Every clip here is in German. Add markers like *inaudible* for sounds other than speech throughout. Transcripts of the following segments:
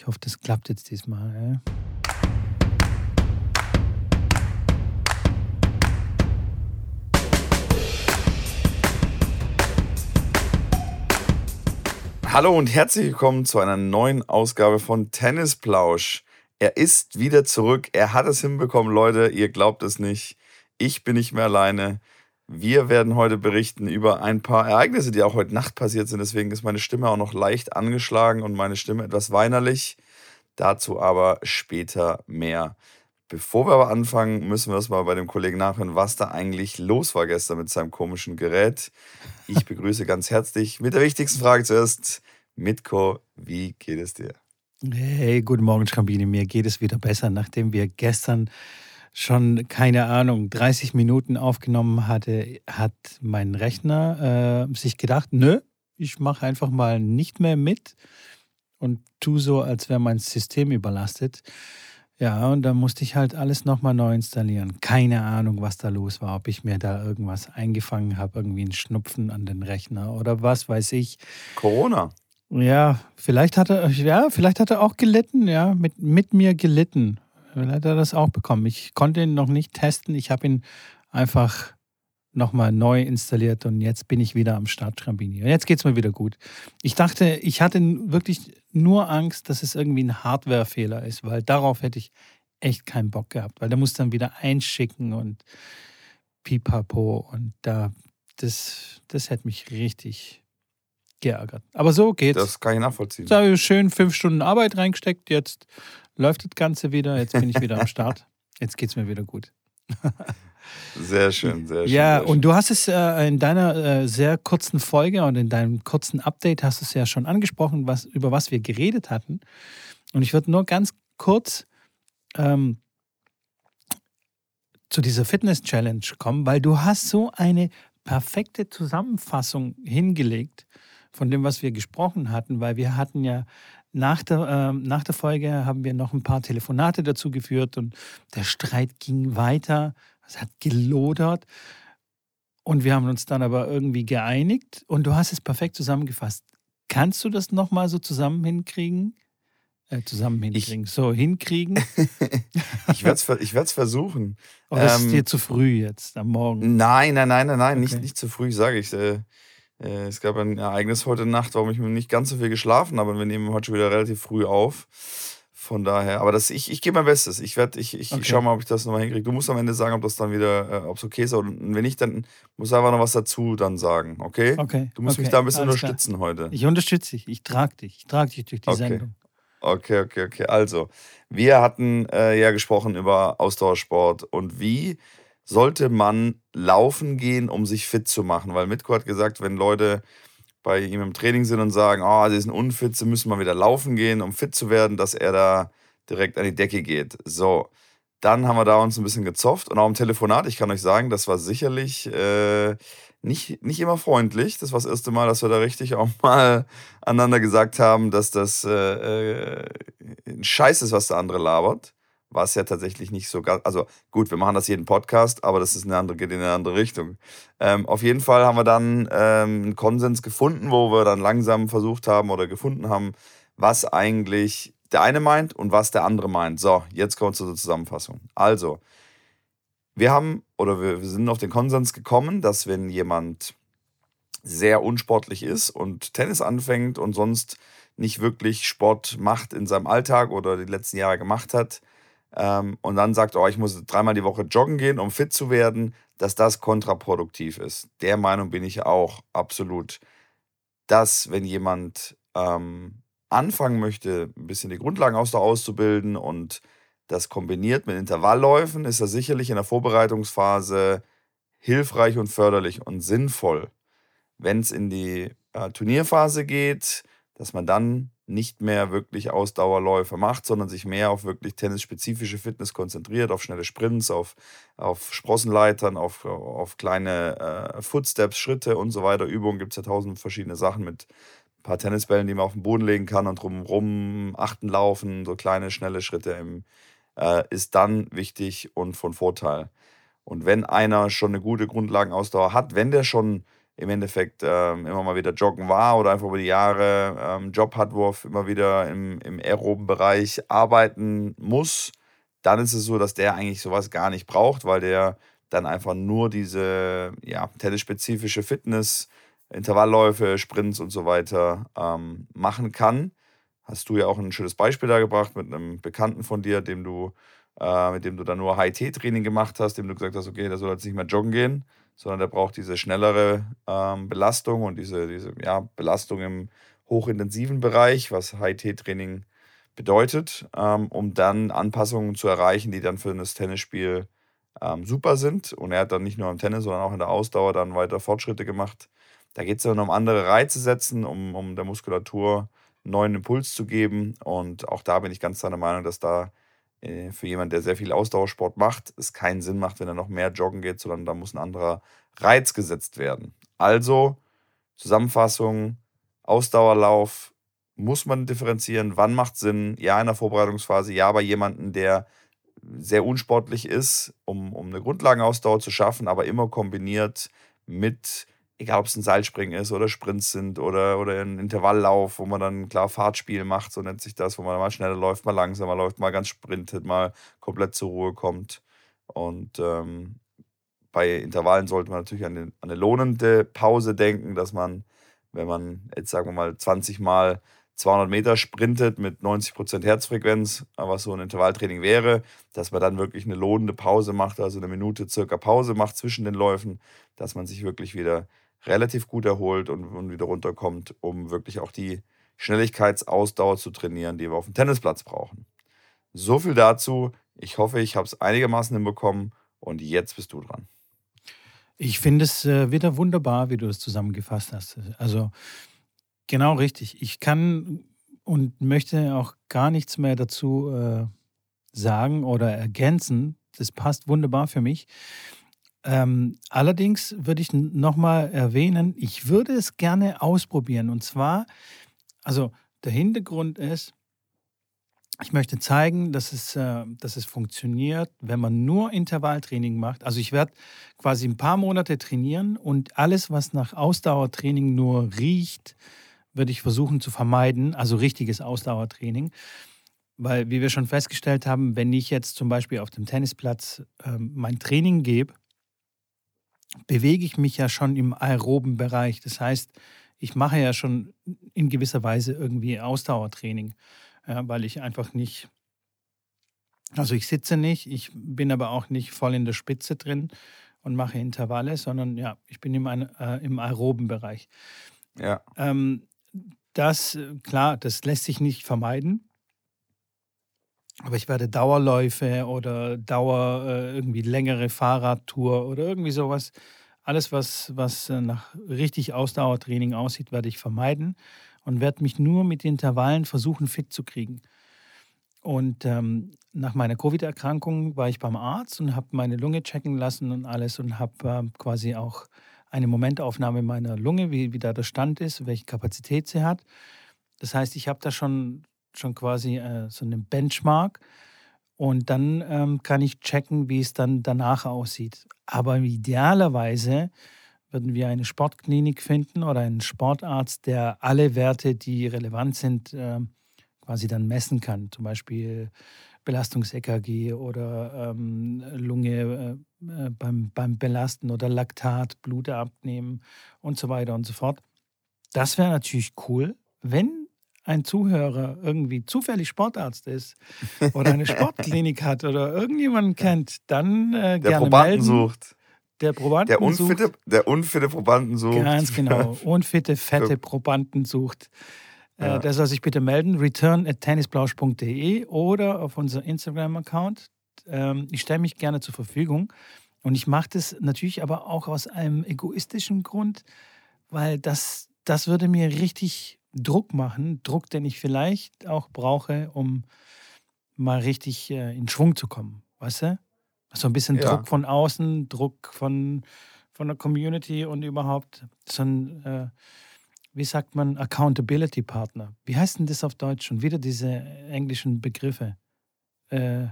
Ich hoffe, das klappt jetzt diesmal. Ja? Hallo und herzlich willkommen zu einer neuen Ausgabe von Tennisplausch. Er ist wieder zurück. Er hat es hinbekommen, Leute. Ihr glaubt es nicht. Ich bin nicht mehr alleine. Wir werden heute berichten über ein paar Ereignisse, die auch heute Nacht passiert sind. Deswegen ist meine Stimme auch noch leicht angeschlagen und meine Stimme etwas weinerlich. Dazu aber später mehr. Bevor wir aber anfangen, müssen wir erstmal bei dem Kollegen nachhören, was da eigentlich los war gestern mit seinem komischen Gerät. Ich begrüße ganz herzlich mit der wichtigsten Frage zuerst, Mitko, wie geht es dir? Hey, guten Morgen, Schrambini. Mir geht es wieder besser, nachdem wir gestern schon, keine Ahnung, 30 Minuten aufgenommen hatte, hat mein Rechner äh, sich gedacht, nö, ich mache einfach mal nicht mehr mit und tu so, als wäre mein System überlastet. Ja, und dann musste ich halt alles nochmal neu installieren. Keine Ahnung, was da los war, ob ich mir da irgendwas eingefangen habe, irgendwie ein Schnupfen an den Rechner oder was weiß ich. Corona. Ja, vielleicht hat er, ja, vielleicht hat er auch gelitten, ja, mit, mit mir gelitten. Vielleicht hat er das auch bekommen. Ich konnte ihn noch nicht testen. Ich habe ihn einfach nochmal neu installiert und jetzt bin ich wieder am Start, Schrambini. Und jetzt geht es mir wieder gut. Ich dachte, ich hatte wirklich nur Angst, dass es irgendwie ein Hardwarefehler ist, weil darauf hätte ich echt keinen Bock gehabt, weil der muss dann wieder einschicken und pipapo und da, das, das hätte mich richtig geärgert. Aber so geht's. Das kann ich nachvollziehen. Da habe ich schön fünf Stunden Arbeit reingesteckt, jetzt läuft das Ganze wieder, jetzt bin ich wieder am *laughs* Start. Jetzt geht es mir wieder gut. Sehr schön, sehr schön. Ja, sehr schön. und du hast es äh, in deiner äh, sehr kurzen Folge und in deinem kurzen Update hast du es ja schon angesprochen, was, über was wir geredet hatten. Und ich würde nur ganz kurz ähm, zu dieser Fitness-Challenge kommen, weil du hast so eine perfekte Zusammenfassung hingelegt von dem, was wir gesprochen hatten, weil wir hatten ja nach der, äh, nach der Folge haben wir noch ein paar Telefonate dazu geführt und der Streit ging weiter. Es hat gelodert. Und wir haben uns dann aber irgendwie geeinigt und du hast es perfekt zusammengefasst. Kannst du das nochmal so zusammen hinkriegen? Äh, zusammen hinkriegen. Ich, so, hinkriegen. *laughs* ich werde es ich versuchen. Oder ähm, ist dir zu früh jetzt am Morgen? Nein, nein, nein, nein, nein, okay. nicht, nicht zu früh, sage ich. Äh, es gab ein Ereignis heute Nacht, warum ich nicht ganz so viel geschlafen habe. Und wir nehmen heute schon wieder relativ früh auf. Von daher, aber das, ich, ich gebe mein Bestes. Ich werde, ich, ich, okay. ich schaue mal, ob ich das nochmal hinkriege. Du musst am Ende sagen, ob das dann wieder, äh, ob es okay ist. Und wenn nicht, dann muss einfach noch was dazu dann sagen, okay? Okay. Du musst okay. mich da ein bisschen Alles unterstützen klar. heute. Ich unterstütze dich, ich trage dich, ich trage dich durch die okay. Sendung. Okay, okay, okay. Also, wir hatten äh, ja gesprochen über Ausdauersport und wie sollte man laufen gehen, um sich fit zu machen? Weil Mitko hat gesagt, wenn Leute bei ihm im Training sind und sagen, oh, sie sind unfit, sie müssen mal wieder laufen gehen, um fit zu werden, dass er da direkt an die Decke geht. So, dann haben wir da uns ein bisschen gezofft und auch im Telefonat, ich kann euch sagen, das war sicherlich äh, nicht, nicht immer freundlich. Das war das erste Mal, dass wir da richtig auch mal aneinander gesagt haben, dass das äh, äh ein Scheiß ist, was der andere labert war es ja tatsächlich nicht so ganz. Also gut, wir machen das jeden Podcast, aber das ist eine andere, geht in eine andere Richtung. Ähm, auf jeden Fall haben wir dann ähm, einen Konsens gefunden, wo wir dann langsam versucht haben oder gefunden haben, was eigentlich der eine meint und was der andere meint. So, jetzt kommt zur Zusammenfassung. Also, wir haben oder wir, wir sind auf den Konsens gekommen, dass wenn jemand sehr unsportlich ist und Tennis anfängt und sonst nicht wirklich Sport macht in seinem Alltag oder die letzten Jahre gemacht hat, ähm, und dann sagt, oh, ich muss dreimal die Woche joggen gehen, um fit zu werden, dass das kontraproduktiv ist. Der Meinung bin ich auch absolut, dass wenn jemand ähm, anfangen möchte, ein bisschen die Grundlagen aus der auszubilden und das kombiniert mit Intervallläufen, ist das sicherlich in der Vorbereitungsphase hilfreich und förderlich und sinnvoll. Wenn es in die äh, Turnierphase geht, dass man dann nicht mehr wirklich Ausdauerläufe macht, sondern sich mehr auf wirklich tennisspezifische Fitness konzentriert, auf schnelle Sprints, auf, auf Sprossenleitern, auf, auf kleine äh, Footsteps, Schritte und so weiter. Übungen gibt es ja tausend verschiedene Sachen mit ein paar Tennisbällen, die man auf den Boden legen kann und drumherum achten laufen, so kleine, schnelle Schritte im, äh, ist dann wichtig und von Vorteil. Und wenn einer schon eine gute Grundlagenausdauer hat, wenn der schon im Endeffekt ähm, immer mal wieder joggen war oder einfach über die Jahre ähm, Job hat, wo er immer wieder im, im aeroben Bereich arbeiten muss, dann ist es so, dass der eigentlich sowas gar nicht braucht, weil der dann einfach nur diese ja, tennisspezifische Fitness, Intervallläufe, Sprints und so weiter ähm, machen kann. Hast du ja auch ein schönes Beispiel da gebracht mit einem Bekannten von dir, dem du, äh, mit dem du dann nur HIT-Training gemacht hast, dem du gesagt hast, okay, der soll jetzt nicht mehr joggen gehen, sondern der braucht diese schnellere ähm, Belastung und diese, diese ja, Belastung im hochintensiven Bereich, was HIT-Training bedeutet, ähm, um dann Anpassungen zu erreichen, die dann für das Tennisspiel ähm, super sind. Und er hat dann nicht nur im Tennis, sondern auch in der Ausdauer dann weiter Fortschritte gemacht. Da geht es dann um andere Reize setzen, um, um der Muskulatur neuen Impuls zu geben. Und auch da bin ich ganz seiner Meinung, dass da für jemanden, der sehr viel Ausdauersport macht, es keinen Sinn macht, wenn er noch mehr joggen geht, sondern da muss ein anderer Reiz gesetzt werden. Also Zusammenfassung, Ausdauerlauf, muss man differenzieren, wann macht Sinn, ja in der Vorbereitungsphase, ja bei jemandem, der sehr unsportlich ist, um, um eine Grundlagenausdauer zu schaffen, aber immer kombiniert mit, egal ob es ein Seilspringen ist oder Sprints sind oder, oder ein Intervalllauf, wo man dann klar Fahrtspiel macht, so nennt sich das, wo man mal schneller läuft, mal langsamer läuft, mal ganz sprintet, mal komplett zur Ruhe kommt. Und ähm, bei Intervallen sollte man natürlich an, den, an eine lohnende Pause denken, dass man, wenn man jetzt sagen wir mal 20 Mal 200 Meter sprintet mit 90% Herzfrequenz, was so ein Intervalltraining wäre, dass man dann wirklich eine lohnende Pause macht, also eine Minute circa Pause macht zwischen den Läufen, dass man sich wirklich wieder relativ gut erholt und, und wieder runterkommt, um wirklich auch die Schnelligkeitsausdauer zu trainieren, die wir auf dem Tennisplatz brauchen. So viel dazu. Ich hoffe, ich habe es einigermaßen hinbekommen und jetzt bist du dran. Ich finde es äh, wieder wunderbar, wie du es zusammengefasst hast. Also Genau richtig. Ich kann und möchte auch gar nichts mehr dazu äh, sagen oder ergänzen. Das passt wunderbar für mich. Ähm, allerdings würde ich nochmal erwähnen, ich würde es gerne ausprobieren. Und zwar, also der Hintergrund ist, ich möchte zeigen, dass es, äh, dass es funktioniert, wenn man nur Intervalltraining macht. Also ich werde quasi ein paar Monate trainieren und alles, was nach Ausdauertraining nur riecht, würde ich versuchen zu vermeiden, also richtiges Ausdauertraining. Weil, wie wir schon festgestellt haben, wenn ich jetzt zum Beispiel auf dem Tennisplatz ähm, mein Training gebe, bewege ich mich ja schon im aeroben Bereich. Das heißt, ich mache ja schon in gewisser Weise irgendwie Ausdauertraining, ja, weil ich einfach nicht, also ich sitze nicht, ich bin aber auch nicht voll in der Spitze drin und mache Intervalle, sondern ja, ich bin im, äh, im aeroben Bereich. Ja. Ähm, das, äh, klar, das lässt sich nicht vermeiden. Aber ich werde Dauerläufe oder Dauer, äh, irgendwie längere Fahrradtour oder irgendwie sowas. Alles, was, was äh, nach richtig Ausdauertraining aussieht, werde ich vermeiden und werde mich nur mit Intervallen versuchen, fit zu kriegen. Und ähm, nach meiner Covid-Erkrankung war ich beim Arzt und habe meine Lunge checken lassen und alles und habe äh, quasi auch eine Momentaufnahme meiner Lunge, wie, wie da der Stand ist, welche Kapazität sie hat. Das heißt, ich habe da schon, schon quasi äh, so einen Benchmark und dann ähm, kann ich checken, wie es dann danach aussieht. Aber idealerweise würden wir eine Sportklinik finden oder einen Sportarzt, der alle Werte, die relevant sind, äh, quasi dann messen kann. Zum Beispiel Belastungs-EKG oder ähm, Lunge äh, äh, beim, beim Belasten oder Laktat, Blut abnehmen und so weiter und so fort. Das wäre natürlich cool, wenn ein Zuhörer irgendwie zufällig Sportarzt ist oder eine Sportklinik *laughs* hat oder irgendjemanden kennt, dann äh, der gerne Probanden melden. sucht. Der Probanden Der unfitte, sucht. der unfitte Probanden sucht. Ganz genau. *laughs* Unfitte, fette Probanden sucht. Äh, Ja. Der soll sich bitte melden, return at tennisblausch.de oder auf unser Instagram-Account. Ähm, Ich stelle mich gerne zur Verfügung. Und ich mache das natürlich aber auch aus einem egoistischen Grund, weil das, das würde mir richtig Druck machen. Druck, den ich vielleicht auch brauche, um mal richtig äh, in Schwung zu kommen. Weißt du? So ein bisschen Ja. Druck von außen, Druck von, von der Community und überhaupt so ein, äh, wie sagt man, Accountability Partner. Wie heißt denn das auf Deutsch? Schon wieder diese englischen Begriffe. Äh,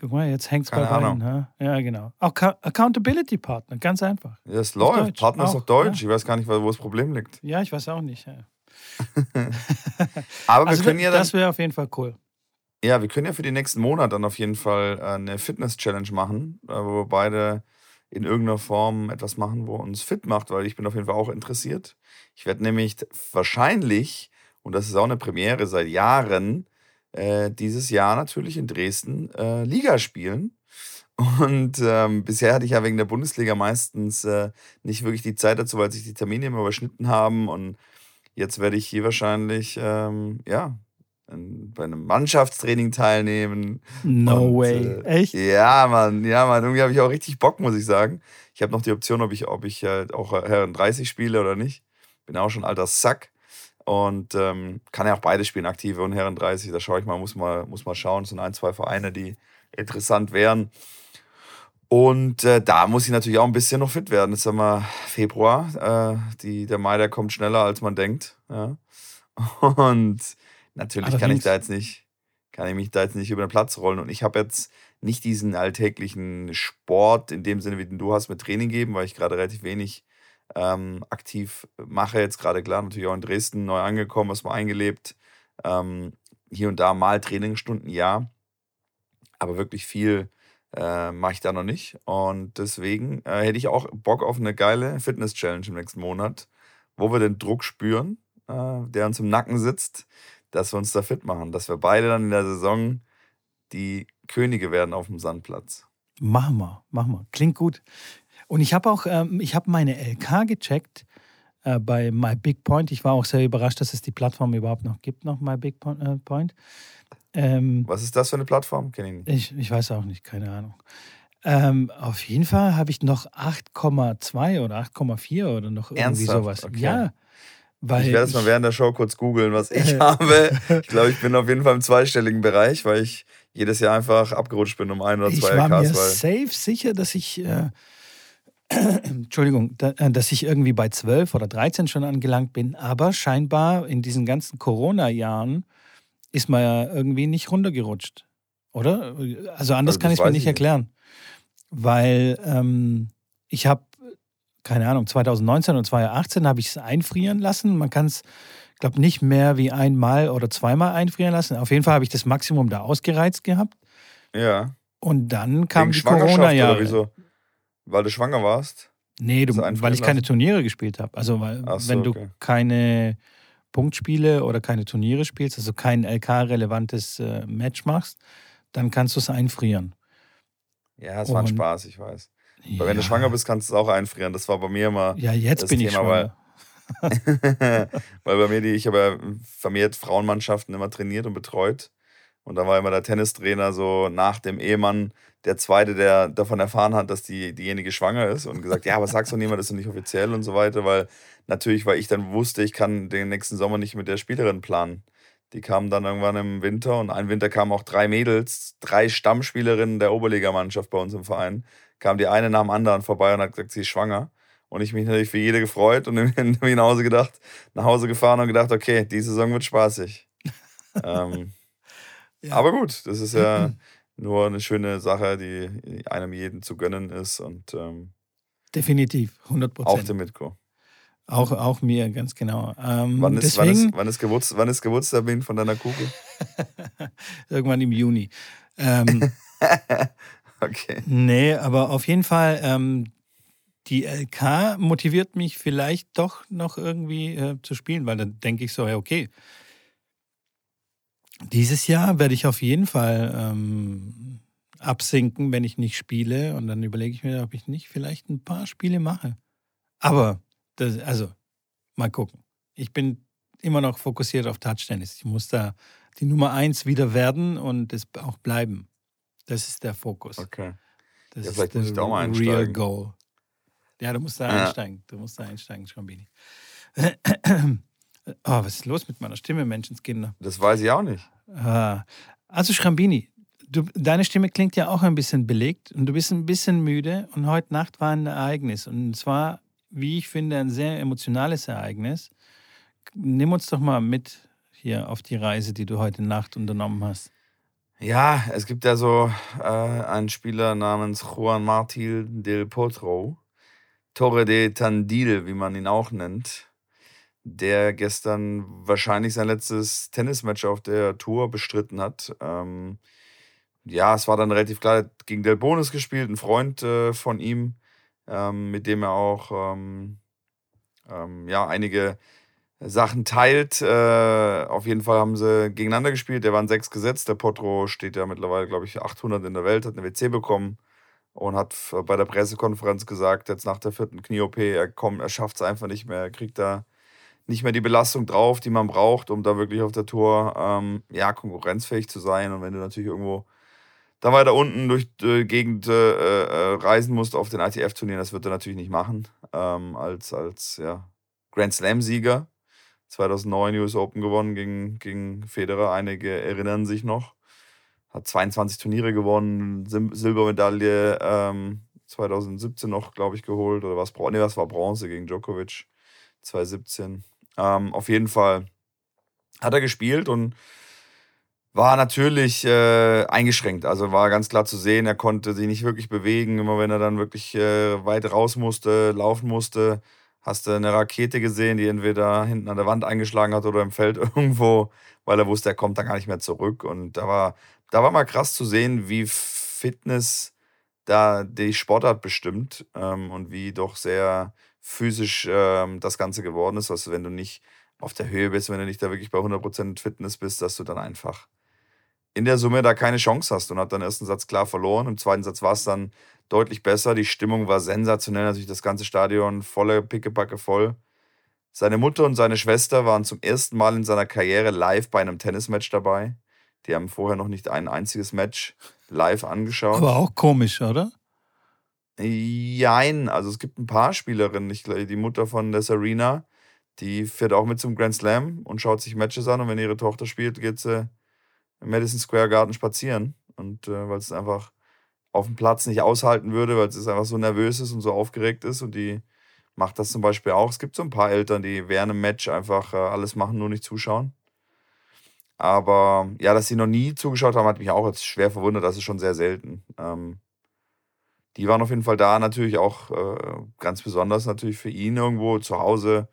Guck mal, jetzt hängt es bei Ahnung. beiden. hä? Ja, genau. Auch Accountability Partner, ganz einfach. Ja, es läuft. Deutsch. Partner ist Auch, Deutsch. Ich weiß gar nicht, wo das Problem liegt. Ja, ich weiß auch nicht. Ja. *laughs* Aber Also wir können ja dann, das wäre auf jeden Fall cool. ja, wir können ja für die nächsten Monate dann auf jeden Fall äh, eine Fitness-Challenge machen, äh, wo wir beide in irgendeiner Form etwas machen, wo uns fit macht, weil ich bin auf jeden Fall auch interessiert. Ich werde nämlich wahrscheinlich, und das ist auch eine Premiere seit Jahren, äh, dieses Jahr natürlich in Dresden äh, Liga spielen. Und ähm, bisher hatte ich ja wegen der Bundesliga meistens äh, nicht wirklich die Zeit dazu, weil sich die Termine immer überschnitten haben. Und jetzt werde ich hier wahrscheinlich, ähm, ja, bei einem Mannschaftstraining teilnehmen. No Und, way. äh, Echt? Ja, Mann, ja, Mann, irgendwie habe ich auch richtig Bock, muss ich sagen. Ich habe noch die Option, ob ich, ob ich halt auch Herren 30 spiele oder nicht. Bin auch schon alter Sack. Und ähm, kann ja auch beide spielen, aktive und Herren 30. Da schaue ich mal, muss mal, muss mal schauen. Es sind ein, zwei Vereine, die interessant wären. Und äh, da muss ich natürlich auch ein bisschen noch fit werden. Jetzt haben wir Februar. Äh, die, der Mai, der kommt schneller, als man denkt. Ja. *laughs* Und natürlich kann ich da jetzt nicht, kann ich mich da jetzt nicht über den Platz rollen. Und ich habe jetzt nicht diesen alltäglichen Sport in dem Sinne, wie den du hast, mit Training geben, weil ich gerade relativ wenig ähm, aktiv mache. Jetzt gerade klar, natürlich auch in Dresden neu angekommen, was mal eingelebt. Ähm, hier und da mal Trainingsstunden, ja. Aber wirklich viel äh, mache ich da noch nicht. Und deswegen äh, hätte ich auch Bock auf eine geile Fitness-Challenge im nächsten Monat, wo wir den Druck spüren, äh, der uns im Nacken sitzt, dass wir uns da fit machen. Dass wir beide dann in der Saison die Könige werden auf dem Sandplatz. Machen wir, machen wir. Klingt gut. Und ich habe auch, ähm, ich habe meine LK gecheckt äh, bei My Big Point. Ich war auch sehr überrascht, dass es die Plattform überhaupt noch gibt, noch My Big äh, Point. Ähm, Was ist das für eine Plattform? Kenne ich nicht. ich, ich weiß auch nicht, keine Ahnung. Ähm, auf jeden Fall habe ich noch 8,2 oder 8,4 oder noch irgendwie Ernsthaft? sowas. Okay. Ja, weil Ich werde es mal während der Show kurz googeln, was ich *laughs* *laughs* habe. Ich glaube, ich bin auf jeden Fall im zweistelligen Bereich, weil ich jedes Jahr einfach abgerutscht bin um ein oder Ich zwei war mir LKs. Weil safe sicher, dass ich, äh, Entschuldigung, äh, dass ich irgendwie bei 12 oder 13 schon angelangt bin. Aber scheinbar in diesen ganzen Corona-Jahren ist man ja irgendwie nicht runtergerutscht. Oder? Also anders Also kann ich es mir nicht ich nicht. erklären. Weil ähm, ich habe, keine Ahnung, 2019 und 2018 habe ich es einfrieren lassen. Man kann es, glaube nicht mehr wie einmal oder zweimal einfrieren lassen. Auf jeden Fall habe ich das Maximum da ausgereizt gehabt. ja. Und dann kam Wegen die Corona-Jahre. Weil du schwanger warst? Nee, du, weil ich keine? Turniere gespielt habe. Also, weil, so, wenn du okay. keine Punktspiele oder keine Turniere spielst, also kein LK-relevantes äh, Match machst, dann kannst du es einfrieren. Ja, es war ein Spaß, ich weiß. Ja. Weil wenn du schwanger bist, kannst du es auch einfrieren. Das war bei mir immer. Ja, jetzt bin ich Thema, weil- schwanger. *laughs* Weil bei mir, die, ich habe ja vermehrt Frauenmannschaften immer trainiert und betreut. Und da war immer der Tennistrainer so nach dem Ehemann der Zweite, der davon erfahren hat, dass die, diejenige schwanger ist und gesagt, ja, aber sag's doch niemand, das ist nicht offiziell und so weiter, weil natürlich, weil ich dann wusste, ich kann den nächsten Sommer nicht mit der Spielerin planen. Die kamen dann irgendwann im Winter und ein Winter kamen auch drei Mädels, drei Stammspielerinnen der Oberligamannschaft bei uns im Verein. Kam die eine nach dem anderen vorbei und hat gesagt, sie ist schwanger. Und ich mich natürlich für jede gefreut und *laughs* irgendwie nach Hause gedacht, nach Hause gefahren und gedacht, okay, die Saison wird spaßig. *laughs* ähm, Ja. Aber gut, das ist ja *clears throat* nur eine schöne Sache, die einem jeden zu gönnen ist und ähm, Definitiv, 100 auch Prozent. dem Mitko. Auch, auch mir, ganz genau. Ähm, Wann ist, wann, deswegen ist, wann, ist Geburts, wann ist Geburtstermin von deiner Kugel? *laughs* irgendwann im Juni. Ähm, *laughs* Okay. Nee, aber auf jeden Fall, ähm, die LK motiviert mich vielleicht doch noch irgendwie äh, zu spielen, weil dann denke ich so, ja, okay. Dieses Jahr werde ich auf jeden Fall ähm, absinken, wenn ich nicht spiele. Und dann überlege ich mir, ob ich nicht vielleicht ein paar Spiele mache. Aber, das, also, mal gucken. Ich bin immer noch fokussiert auf Touchtennis. Ich muss da die Nummer eins wieder werden und es auch bleiben. Das ist der Fokus. Okay. Das Ja, ist muss real einsteigen. goal. Ja, du musst da Ja. einsteigen. Du musst da einsteigen, Schrambini. *clears throat* *clears throat* oh, was ist los mit meiner Stimme, Menschenskinder? Das weiß ich auch nicht. Ah. Also, Schrambini, du, deine Stimme klingt ja auch ein bisschen belegt und du bist ein bisschen müde. Und heute Nacht war ein Ereignis. Und zwar, wie ich finde, ein sehr emotionales Ereignis. Nimm uns doch mal mit hier auf die Reise, die du heute Nacht unternommen hast. Ja, es gibt ja so äh, einen Spieler namens Juan Martil del Potro, Torre de Tandil, wie man ihn auch nennt, der gestern wahrscheinlich sein letztes Tennismatch auf der Tour bestritten hat. Ähm, ja, es war dann relativ klar, gegen Del Bonis gespielt, ein Freund äh, von ihm, ähm, mit dem er auch ähm, ähm ja, einige Sachen teilt. Äh, auf jeden Fall haben sie gegeneinander gespielt. Der waren sechs gesetzt. Der Potro steht ja mittlerweile, glaube ich, 800 in der Welt, hat eine WC bekommen und hat bei der Pressekonferenz gesagt, jetzt nach der vierten Knie-OP, er, er schafft es einfach nicht mehr. Er kriegt da nicht mehr die Belastung drauf, die man braucht, um da wirklich auf der Tour ähm, ja, konkurrenzfähig zu sein. Und wenn du natürlich irgendwo da weiter unten durch die Gegend äh, äh, reisen musst auf den ITF-Turnieren, das wird er natürlich nicht machen. Ähm, als als ja, Grand Slam-Sieger 2009 US Open gewonnen gegen, gegen Federer. Einige erinnern sich noch. Hat 22 Turniere gewonnen, Sil Silbermedaille ähm, 2017 noch, glaube ich, geholt. Oder was? Nee, was war Bronze gegen Djokovic 2017. Ähm, auf jeden Fall hat er gespielt und war natürlich äh, eingeschränkt. Also war ganz klar zu sehen, er konnte sich nicht wirklich bewegen. Immer wenn er dann wirklich äh, weit raus musste, laufen musste, hast du eine Rakete gesehen, die entweder hinten an der Wand eingeschlagen hat oder im Feld *laughs* irgendwo, weil er wusste, er kommt dann gar nicht mehr zurück. Und da war, da war mal krass zu sehen, wie Fitness da die Sportart bestimmt ähm, und wie doch sehr physisch ähm, das Ganze geworden ist. Also wenn du nicht auf der Höhe bist, wenn du nicht da wirklich bei 100% Fitness bist, dass du dann einfach in der Summe da keine Chance hast und hat dann ersten Satz klar verloren. Im zweiten Satz war es dann deutlich besser. Die Stimmung war sensationell. Natürlich das ganze Stadion volle Pickepacke voll. Seine Mutter und seine Schwester waren zum ersten Mal in seiner Karriere live bei einem Tennismatch dabei. Die haben vorher noch nicht ein einziges Match live angeschaut. Aber auch komisch, oder? Jein, also es gibt ein paar Spielerinnen. Ich, die Mutter von der Serena, die fährt auch mit zum Grand Slam und schaut sich Matches an. Und wenn ihre Tochter spielt, geht sie im Madison Square Garden spazieren. Und äh, weil es einfach auf dem Platz nicht aushalten würde, weil es einfach so nervös ist und so aufgeregt ist. Und die macht das zum Beispiel auch. Es gibt so ein paar Eltern, die während einem Match einfach äh, alles machen, nur nicht zuschauen. Aber ja, dass sie noch nie zugeschaut haben, hat mich auch jetzt schwer verwundert. Das ist schon sehr selten. Ähm, die waren auf jeden Fall da, natürlich auch äh, ganz besonders natürlich für ihn irgendwo zu Hause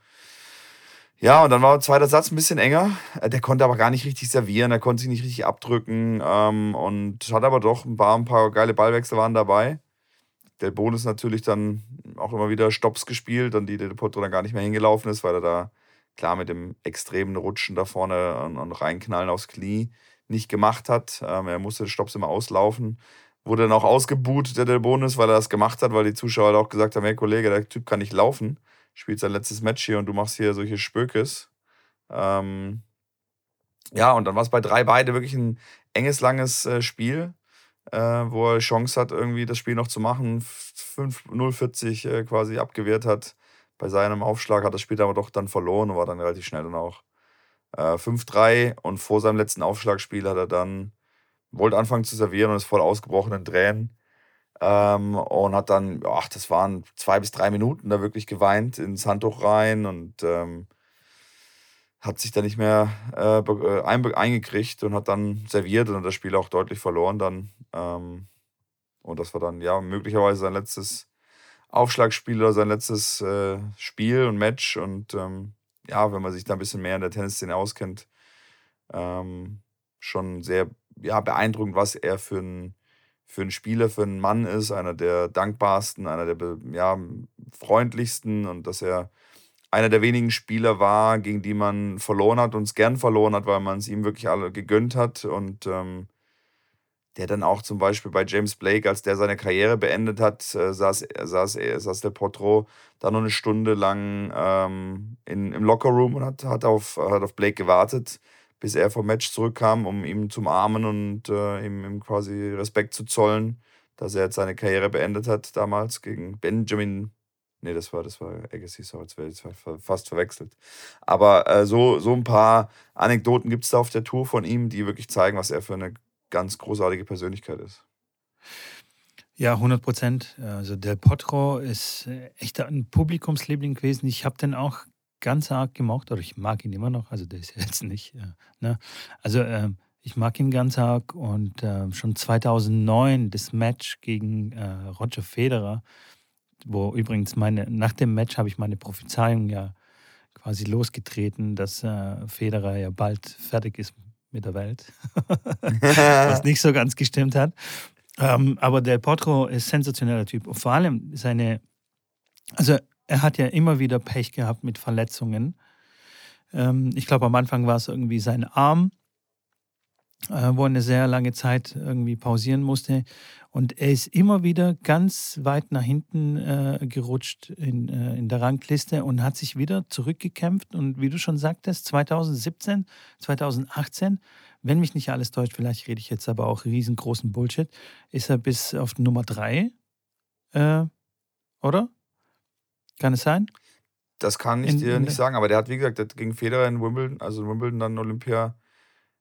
ja, und dann war der zweite Satz ein bisschen enger. Äh, der konnte aber gar nicht richtig servieren, er konnte sich nicht richtig abdrücken ähm, und hat aber doch ein paar, ein paar geile Ballwechsel waren dabei. Der Bonus natürlich dann auch immer wieder Stops gespielt, an die der Potro dann gar nicht mehr hingelaufen ist, weil er da klar mit dem extremen Rutschen da vorne und, und reinknallen aufs Knie nicht gemacht hat. Ähm, er musste Stops immer auslaufen. Wurde dann auch ausgebuht, der Del Bonus, weil er das gemacht hat, weil die Zuschauer auch gesagt haben: Hey Kollege, der Typ kann nicht laufen spielt sein letztes Match hier und du machst hier solche Spökes. Ähm, ja, und dann war es bei drei beide wirklich ein enges, langes äh, Spiel, äh, wo er Chance hat, irgendwie das Spiel noch zu machen. 5-0-40 äh, quasi abgewehrt hat. Bei seinem Aufschlag hat das Spiel aber doch dann verloren und war dann relativ schnell dann auch 5-3. Äh, und vor seinem letzten Aufschlagspiel hat er dann, wollte anfangen zu servieren und ist voll ausgebrochen in Tränen. Ähm, und hat dann, ach, das waren zwei bis drei Minuten, da wirklich geweint ins Handtuch rein und ähm, hat sich da nicht mehr äh, äh eingekriegt und hat dann serviert und das Spiel auch deutlich verloren dann. Ähm, und das war dann ja möglicherweise sein letztes Aufschlagspiel oder sein letztes äh, Spiel und Match. Und ähm, ja, wenn man sich da ein bisschen mehr in der Tennisszene auskennt, ähm, schon sehr ja, beeindruckend, was er für ein für einen Spieler, für einen Mann ist, einer der dankbarsten, einer der ja, freundlichsten und dass er einer der wenigen Spieler war, gegen die man verloren hat und es gern verloren hat, weil man es ihm wirklich alle gegönnt hat. Und ähm, der dann auch zum Beispiel bei James Blake, als der seine Karriere beendet hat, äh, saß, saß, saß der Potro da noch eine Stunde lang ähm, in, im Lockerroom und hat, hat, auf, hat auf Blake gewartet bis er vom Match zurückkam, um ihm zu umarmen und äh, ihm, ihm, quasi Respekt zu zollen, dass er jetzt seine Karriere beendet hat damals gegen Benjamin. Nee, das war, das war Agassi, sorry, jetzt werde fast verwechselt. Aber äh, so, so ein paar Anekdoten gibt es da auf der Tour von ihm, die wirklich zeigen, was er für eine ganz großartige Persönlichkeit ist. Ja, 100 Prozent. Also Del Potro ist äh, echt ein Publikumsliebling gewesen. Ich habe den auch ganz arg gemocht, oder ich mag ihn immer noch, also der ist *laughs* jetzt nicht. Äh, ne? Also äh, Ich mag ihn ganz arg und äh, schon 2009 das Match gegen äh, Roger Federer, wo übrigens meine, nach dem Match habe ich meine Prophezeiung ja quasi losgetreten, dass äh, Federer ja bald fertig ist mit der Welt, *laughs* was nicht so ganz gestimmt hat. Ähm, aber der Potro ist sensationeller Typ. Und vor allem seine, also er hat ja immer wieder Pech gehabt mit Verletzungen. Ähm, ich glaube, am Anfang war es irgendwie sein Arm, äh, wo er eine sehr lange Zeit irgendwie pausieren musste. Und er ist immer wieder ganz weit nach hinten äh, gerutscht in, äh, in der Rangliste und hat sich wieder zurückgekämpft. Und wie du schon sagtest, 2017, 2018 wenn mich nicht alles täuscht, vielleicht rede ich jetzt aber auch riesengroßen Bullshit, ist er bis auf Nummer 3, äh, oder? Kann es sein? Das kann ich in, dir nicht sagen, aber der hat, wie gesagt, gegen Federer in Wimbledon, also in Wimbledon dann Olympia,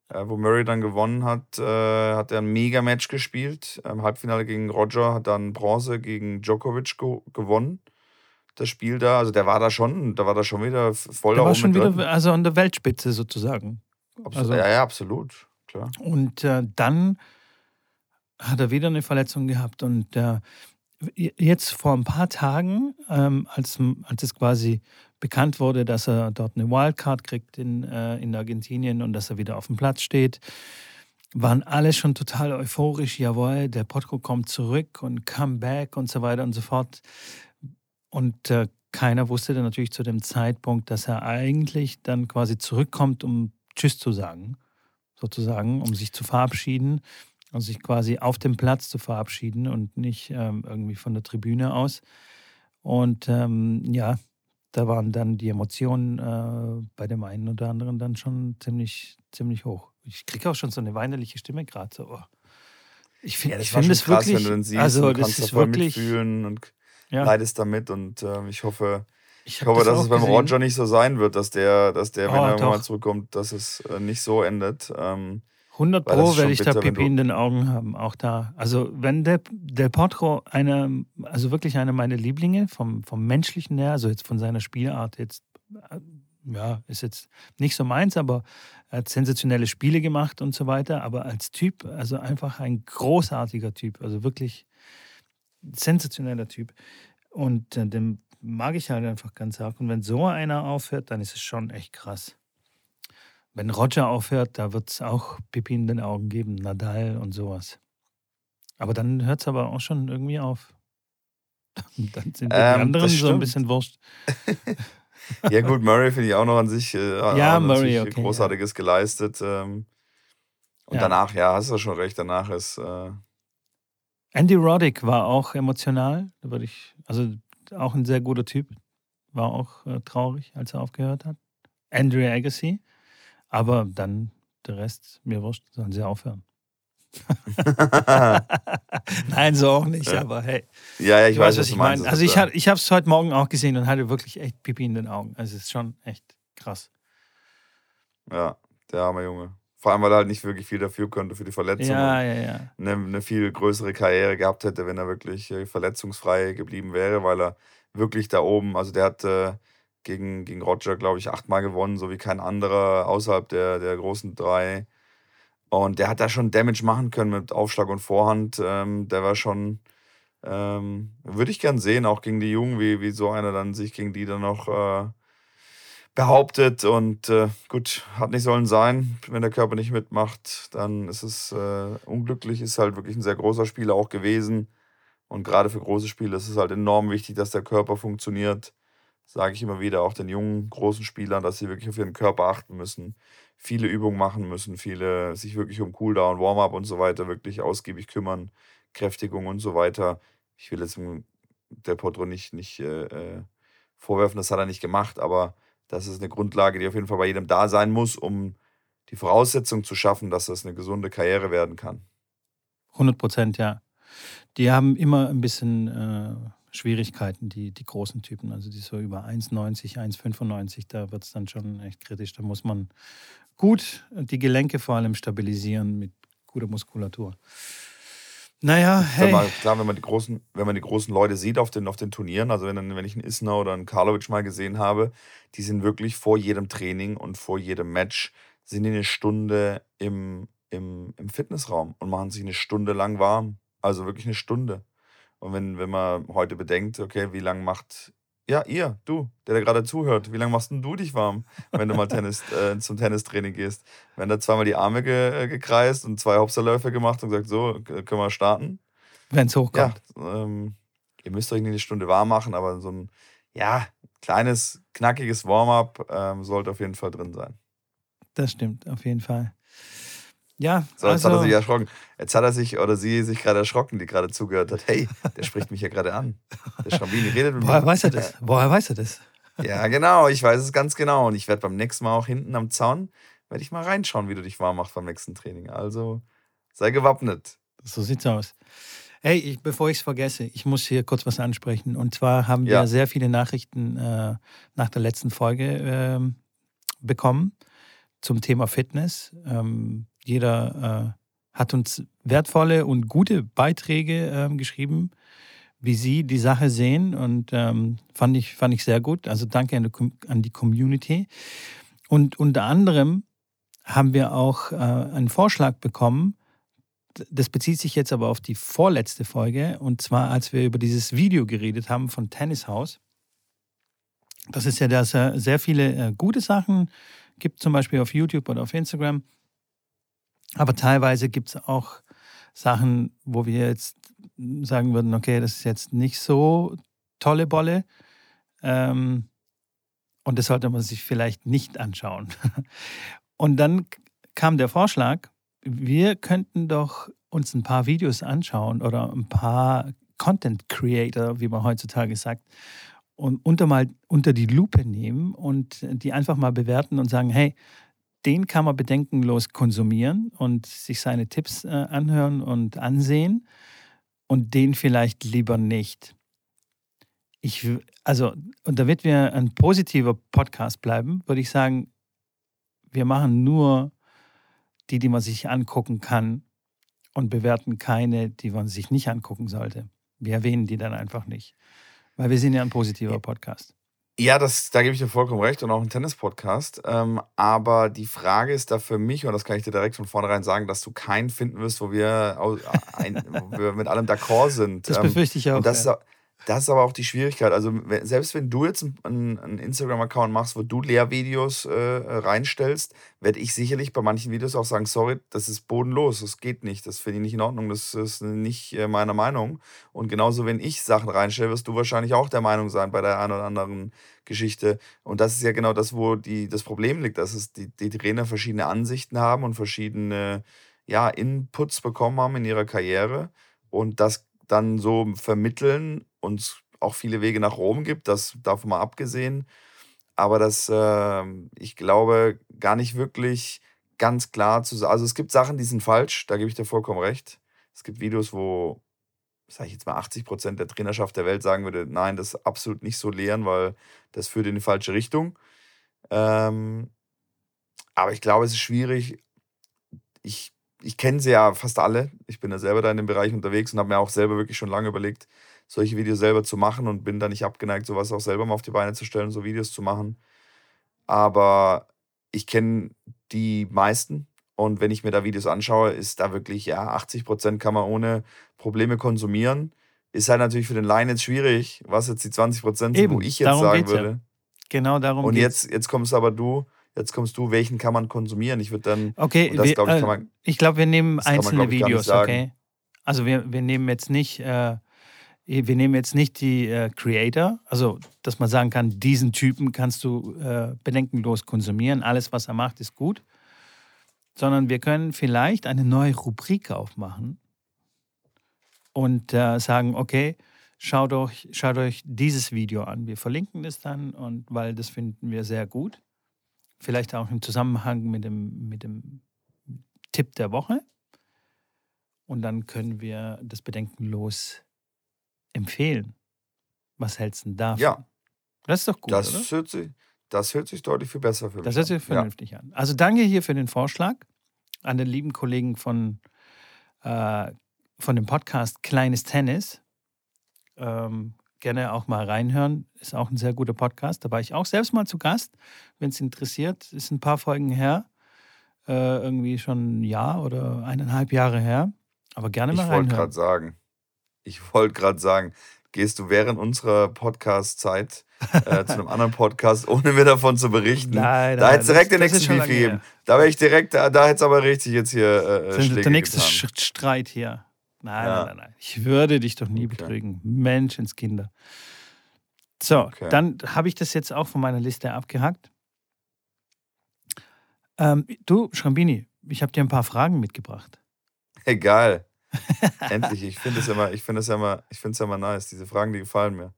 äh, wo Murray dann gewonnen hat, äh, hat er ein Mega-Match gespielt. Im Halbfinale gegen Roger hat dann Bronze gegen Djokovic ge gewonnen. Das Spiel da, also der war da schon, da war da schon wieder voll der war schon wieder, drin. also an der Weltspitze sozusagen. Absolut, also, ja, ja, absolut, klar. Und äh, dann hat er wieder eine Verletzung gehabt und äh, jetzt vor ein paar Tagen, ähm, als, als es quasi bekannt wurde, dass er dort eine Wildcard kriegt in, äh, in Argentinien und dass er wieder auf dem Platz steht, waren alle schon total euphorisch. Jawohl, der Potro kommt zurück und Comeback und so weiter und so fort. Und äh, keiner wusste dann natürlich zu dem Zeitpunkt, dass er eigentlich dann quasi zurückkommt, um Tschüss zu sagen, sozusagen, um sich zu verabschieden und sich quasi auf dem Platz zu verabschieden und nicht ähm, irgendwie von der Tribüne aus. Und ähm, ja, da waren dann die Emotionen äh, bei dem einen oder anderen dann schon ziemlich, ziemlich hoch. Ich kriege auch schon so eine weinerliche Stimme gerade so. Oh. Ich finde ja, ich find es wirklich, wenn du den siehst also das ist wirklich mitfühlen und ja. leidest damit und äh, ich hoffe, ich, ich hoffe, das dass es beim gesehen. Roger nicht so sein wird, dass der, dass der, wenn oh, er mal zurückkommt, dass es äh, nicht so endet. Ähm, 100 Pro werde ich bitter, da Pipi in den Augen haben, auch da. Also wenn der, der Potro eine, also wirklich einer meiner Lieblinge vom, vom menschlichen her, also jetzt von seiner Spielart jetzt, äh, ja, ist jetzt nicht so meins, aber er hat sensationelle Spiele gemacht und so weiter, aber als Typ, also einfach ein großartiger Typ, also wirklich sensationeller Typ. Und äh, dem mag ich halt einfach ganz arg. Und wenn so einer aufhört, dann ist es schon echt krass. Wenn Roger aufhört, da wird es auch Pipi in den Augen geben, Nadal und sowas. Aber dann hört es aber auch schon irgendwie auf. *laughs* dann sind ähm, die anderen so ein bisschen wurscht. *laughs* ja, gut, Murray finde ich auch noch an sich, äh, ja, Murray, okay, Großartiges ja. geleistet. Ähm, und ja. danach, ja, hast du schon recht, danach ist. Äh, Andy Roddick war auch emotional. Da würde ich, also auch ein sehr guter Typ. War auch äh, traurig, als er aufgehört hat. Andrew Agassi. Aber dann der Rest, mir wurscht, sollen sie aufhören. *laughs* *laughs* Nein, so auch nicht, aber hey. Ja, ja ich weiß, was ich meine. Also ich, ich habe es heute Morgen auch gesehen und hatte wirklich echt Pipi in den Augen. Also es ist schon echt krass. Ja, der arme Junge. Vor allem, weil er halt nicht wirklich viel dafür könnte für die Verletzung. Ja, ja, ja. Eine, eine, viel größere Karriere gehabt hätte, wenn er wirklich äh, verletzungsfrei geblieben wäre, weil er wirklich da oben, also der hat äh, gegen, gegen Roger, glaube ich, achtmal gewonnen, so wie kein anderer außerhalb der, der großen drei. Und der hat da schon Damage machen können mit Aufschlag und Vorhand. Ähm, der war schon, ähm, würde ich gern sehen, auch gegen die Jungen, wie, wie so einer dann sich gegen die dann noch äh, behauptet und äh, gut, hat nicht sollen sein. Wenn der Körper nicht mitmacht, dann ist es äh, unglücklich, ist halt wirklich ein sehr großer Spieler auch gewesen. Und gerade für große Spiele ist es halt enorm wichtig, dass der Körper funktioniert. Sage ich immer wieder auch den jungen, großen Spielern, dass sie wirklich auf ihren Körper achten müssen, viele Übungen machen müssen, viele sich wirklich um Cooldown, Warm-up und so weiter wirklich ausgiebig kümmern, Kräftigung und so weiter. Ich will jetzt der Potro nicht, nicht äh, äh vorwerfen, das hat er nicht gemacht, aber das ist eine Grundlage, die auf jeden Fall bei jedem da sein muss, um die Voraussetzung zu schaffen, dass das eine gesunde Karriere werden kann. 100 Prozent, ja. Die haben immer ein bisschen äh, Schwierigkeiten, die, die großen Typen. Also die so über 1,90, 1,95, da wird es dann schon echt kritisch. Da muss man gut die Gelenke vor allem stabilisieren mit guter Muskulatur. Naja, hey. Mal, klar, wenn man die großen, wenn man die großen Leute sieht auf den, auf den Turnieren, also wenn, wenn ich einen Isner oder einen Karlovic mal gesehen habe, die sind wirklich vor jedem Training und vor jedem Match sind die eine Stunde im, im, im Fitnessraum und machen sich eine Stunde lang warm. Also wirklich eine Stunde. Und wenn, wenn man heute bedenkt, okay, wie lange macht ja, ihr, du, der da gerade zuhört, wie lange machst denn du dich warm, wenn du mal Tennis, *laughs* äh, zum Tennistraining gehst? Wenn da zweimal die Arme ge äh, gekreist und zwei Hopserläufe gemacht und gesagt, so, können wir starten? Wenn es hochkommt. Ja, ähm, ihr müsst euch nicht eine Stunde warm machen, aber so ein, ja, kleines, knackiges Warm-up ähm, sollte auf jeden Fall drin sein. Das stimmt, auf jeden Fall. Ja, so, jetzt also, hat er also sich erschrocken. Jetzt hat er sich oder sie sich gerade erschrocken, die gerade zugehört hat. Hey, der spricht mich ja gerade an. Der Schrambini redet mit Woher mir. weiß er das? Woher weiß er das? Ja, genau, ich weiß es ganz genau. Und ich werde beim nächsten Mal auch hinten am Zaun, werde ich mal reinschauen, wie du dich warm machst beim nächsten Training. Also sei gewappnet. So sieht's aus. Hey, ich, bevor ich es vergesse, ich muss hier kurz was ansprechen. Und zwar haben wir ja. sehr viele Nachrichten äh, nach der letzten Folge äh, bekommen zum Thema Fitness. Ähm, jeder äh, hat uns wertvolle und gute Beiträge äh, geschrieben, wie sie die Sache sehen und ähm, fand, ich, fand ich sehr gut. Also danke an die, an die Community. Und unter anderem haben wir auch äh, einen Vorschlag bekommen, das bezieht sich jetzt aber auf die vorletzte Folge, und zwar als wir über dieses Video geredet haben von Tennishaus. Das ist ja, dass er sehr viele äh, gute Sachen gibt, zum Beispiel auf YouTube oder auf Instagram. Aber teilweise gibt es auch Sachen, wo wir jetzt sagen würden, okay, das ist jetzt nicht so tolle Bolle. Ähm, und das sollte man sich vielleicht nicht anschauen. *laughs* Und dann kam der Vorschlag, wir könnten doch uns ein paar Videos anschauen oder ein paar Content Creator, wie man heutzutage sagt, und unter mal unter die Lupe nehmen und die einfach mal bewerten und sagen, hey, den kann man bedenkenlos konsumieren und sich seine Tipps äh, anhören und ansehen und den vielleicht lieber nicht. Ich, also, und damit wir ein positiver Podcast bleiben, würde ich sagen, wir machen nur die, die man sich angucken kann und bewerten keine, die man sich nicht angucken sollte. Wir erwähnen die dann einfach nicht. Weil wir sind ja ein positiver Podcast. Ja, das, da gebe ich dir vollkommen recht und auch ein Tennis-Podcast. Ähm, aber die Frage ist da für mich, und das kann ich dir direkt von vornherein sagen, dass du keinen finden wirst, wo wir, ein, wo wir mit allem d'accord sind. Das befürchte ich auch. Und das, ja. ist, das ist aber auch die Schwierigkeit. Also, selbst wenn du jetzt einen, einen Instagram-Account machst, wo du Lehrvideos äh, reinstellst, werde ich sicherlich bei manchen Videos auch sagen: Sorry, das ist bodenlos, das geht nicht, das finde ich nicht in Ordnung, das ist nicht äh, meiner Meinung. Und genauso, wenn ich Sachen reinstelle, wirst du wahrscheinlich auch der Meinung sein bei der einen oder anderen Geschichte. Und das ist ja genau das, wo die, das Problem liegt, dass es die, die Trainer verschiedene Ansichten haben und verschiedene ja, Inputs bekommen haben in ihrer Karriere. Und das dann so vermitteln und auch viele Wege nach Rom gibt, das davon mal abgesehen. Aber das, äh, ich glaube, gar nicht wirklich ganz klar zu sagen. Also es gibt Sachen, die sind falsch, da gebe ich dir vollkommen recht. Es gibt Videos, wo, sage ich jetzt mal, 80 Prozent der Trainerschaft der Welt sagen würde, nein, das absolut nicht so lehren, weil das führt in die falsche Richtung. Ähm, aber ich glaube, es ist schwierig. Ich ich kenne sie ja fast alle. Ich bin ja selber da in dem Bereich unterwegs und habe mir auch selber wirklich schon lange überlegt, solche Videos selber zu machen und bin da nicht abgeneigt, sowas auch selber mal auf die Beine zu stellen, so Videos zu machen. Aber ich kenne die meisten und wenn ich mir da Videos anschaue, ist da wirklich, ja, 80 Prozent kann man ohne Probleme konsumieren. Ist halt natürlich für den Laien jetzt schwierig, was jetzt die 20 Prozent sind, wo ich jetzt sagen würde. Ja. Genau darum Und jetzt, jetzt kommst aber du Jetzt kommst du, welchen kann man konsumieren? Ich würde dann. Okay, das, wir, glaub ich, äh, ich glaube, wir nehmen einzelne man, Videos, okay? Also wir, wir nehmen jetzt nicht, äh, wir nehmen jetzt nicht die äh, Creator, also dass man sagen kann, diesen Typen kannst du äh, bedenkenlos konsumieren, alles, was er macht, ist gut. Sondern wir können vielleicht eine neue Rubrik aufmachen und äh, sagen, okay, schaut euch, schaut euch dieses Video an. Wir verlinken das dann und weil das finden wir sehr gut. Vielleicht auch im Zusammenhang mit dem, mit dem Tipp der Woche. Und dann können wir das bedenkenlos empfehlen. Was hältst du denn davon? Ja. Das ist doch gut, das oder? Hört sich, das hört sich deutlich viel besser für mich Das hört sich vernünftig ja. an. Also danke hier für den Vorschlag an den lieben Kollegen von, äh, von dem Podcast Kleines Tennis. Ähm, gerne auch mal reinhören. Ist auch ein sehr guter Podcast. Da war ich auch selbst mal zu Gast, wenn es interessiert. Ist ein paar Folgen her. äh, irgendwie schon ein Jahr oder eineinhalb Jahre her. Aber gerne mal Ich wollte reinhören. gerade sagen, ich wollte gerade sagen, gehst du während unserer Podcast-Zeit äh, zu einem anderen Podcast, *laughs* ohne mir davon zu berichten? Nein, da nein, hätte es direkt den nächsten Beef gegeben. Da wäre ich direkt, da, da hätte es aber richtig jetzt hier äh, Schläge der nächste getan. Streit hier. Nein, Ja. nein, nein, nein. Ich würde dich doch nie Okay. betrügen. Menschenskinder. So, Okay. dann habe ich das jetzt auch von meiner Liste abgehackt. Ähm, du, Schrambini, ich habe dir ein paar Fragen mitgebracht. Egal. *laughs* Endlich, ich finde es immer, ich finde es immer, ich finde es immer nice. Diese Fragen, die gefallen mir.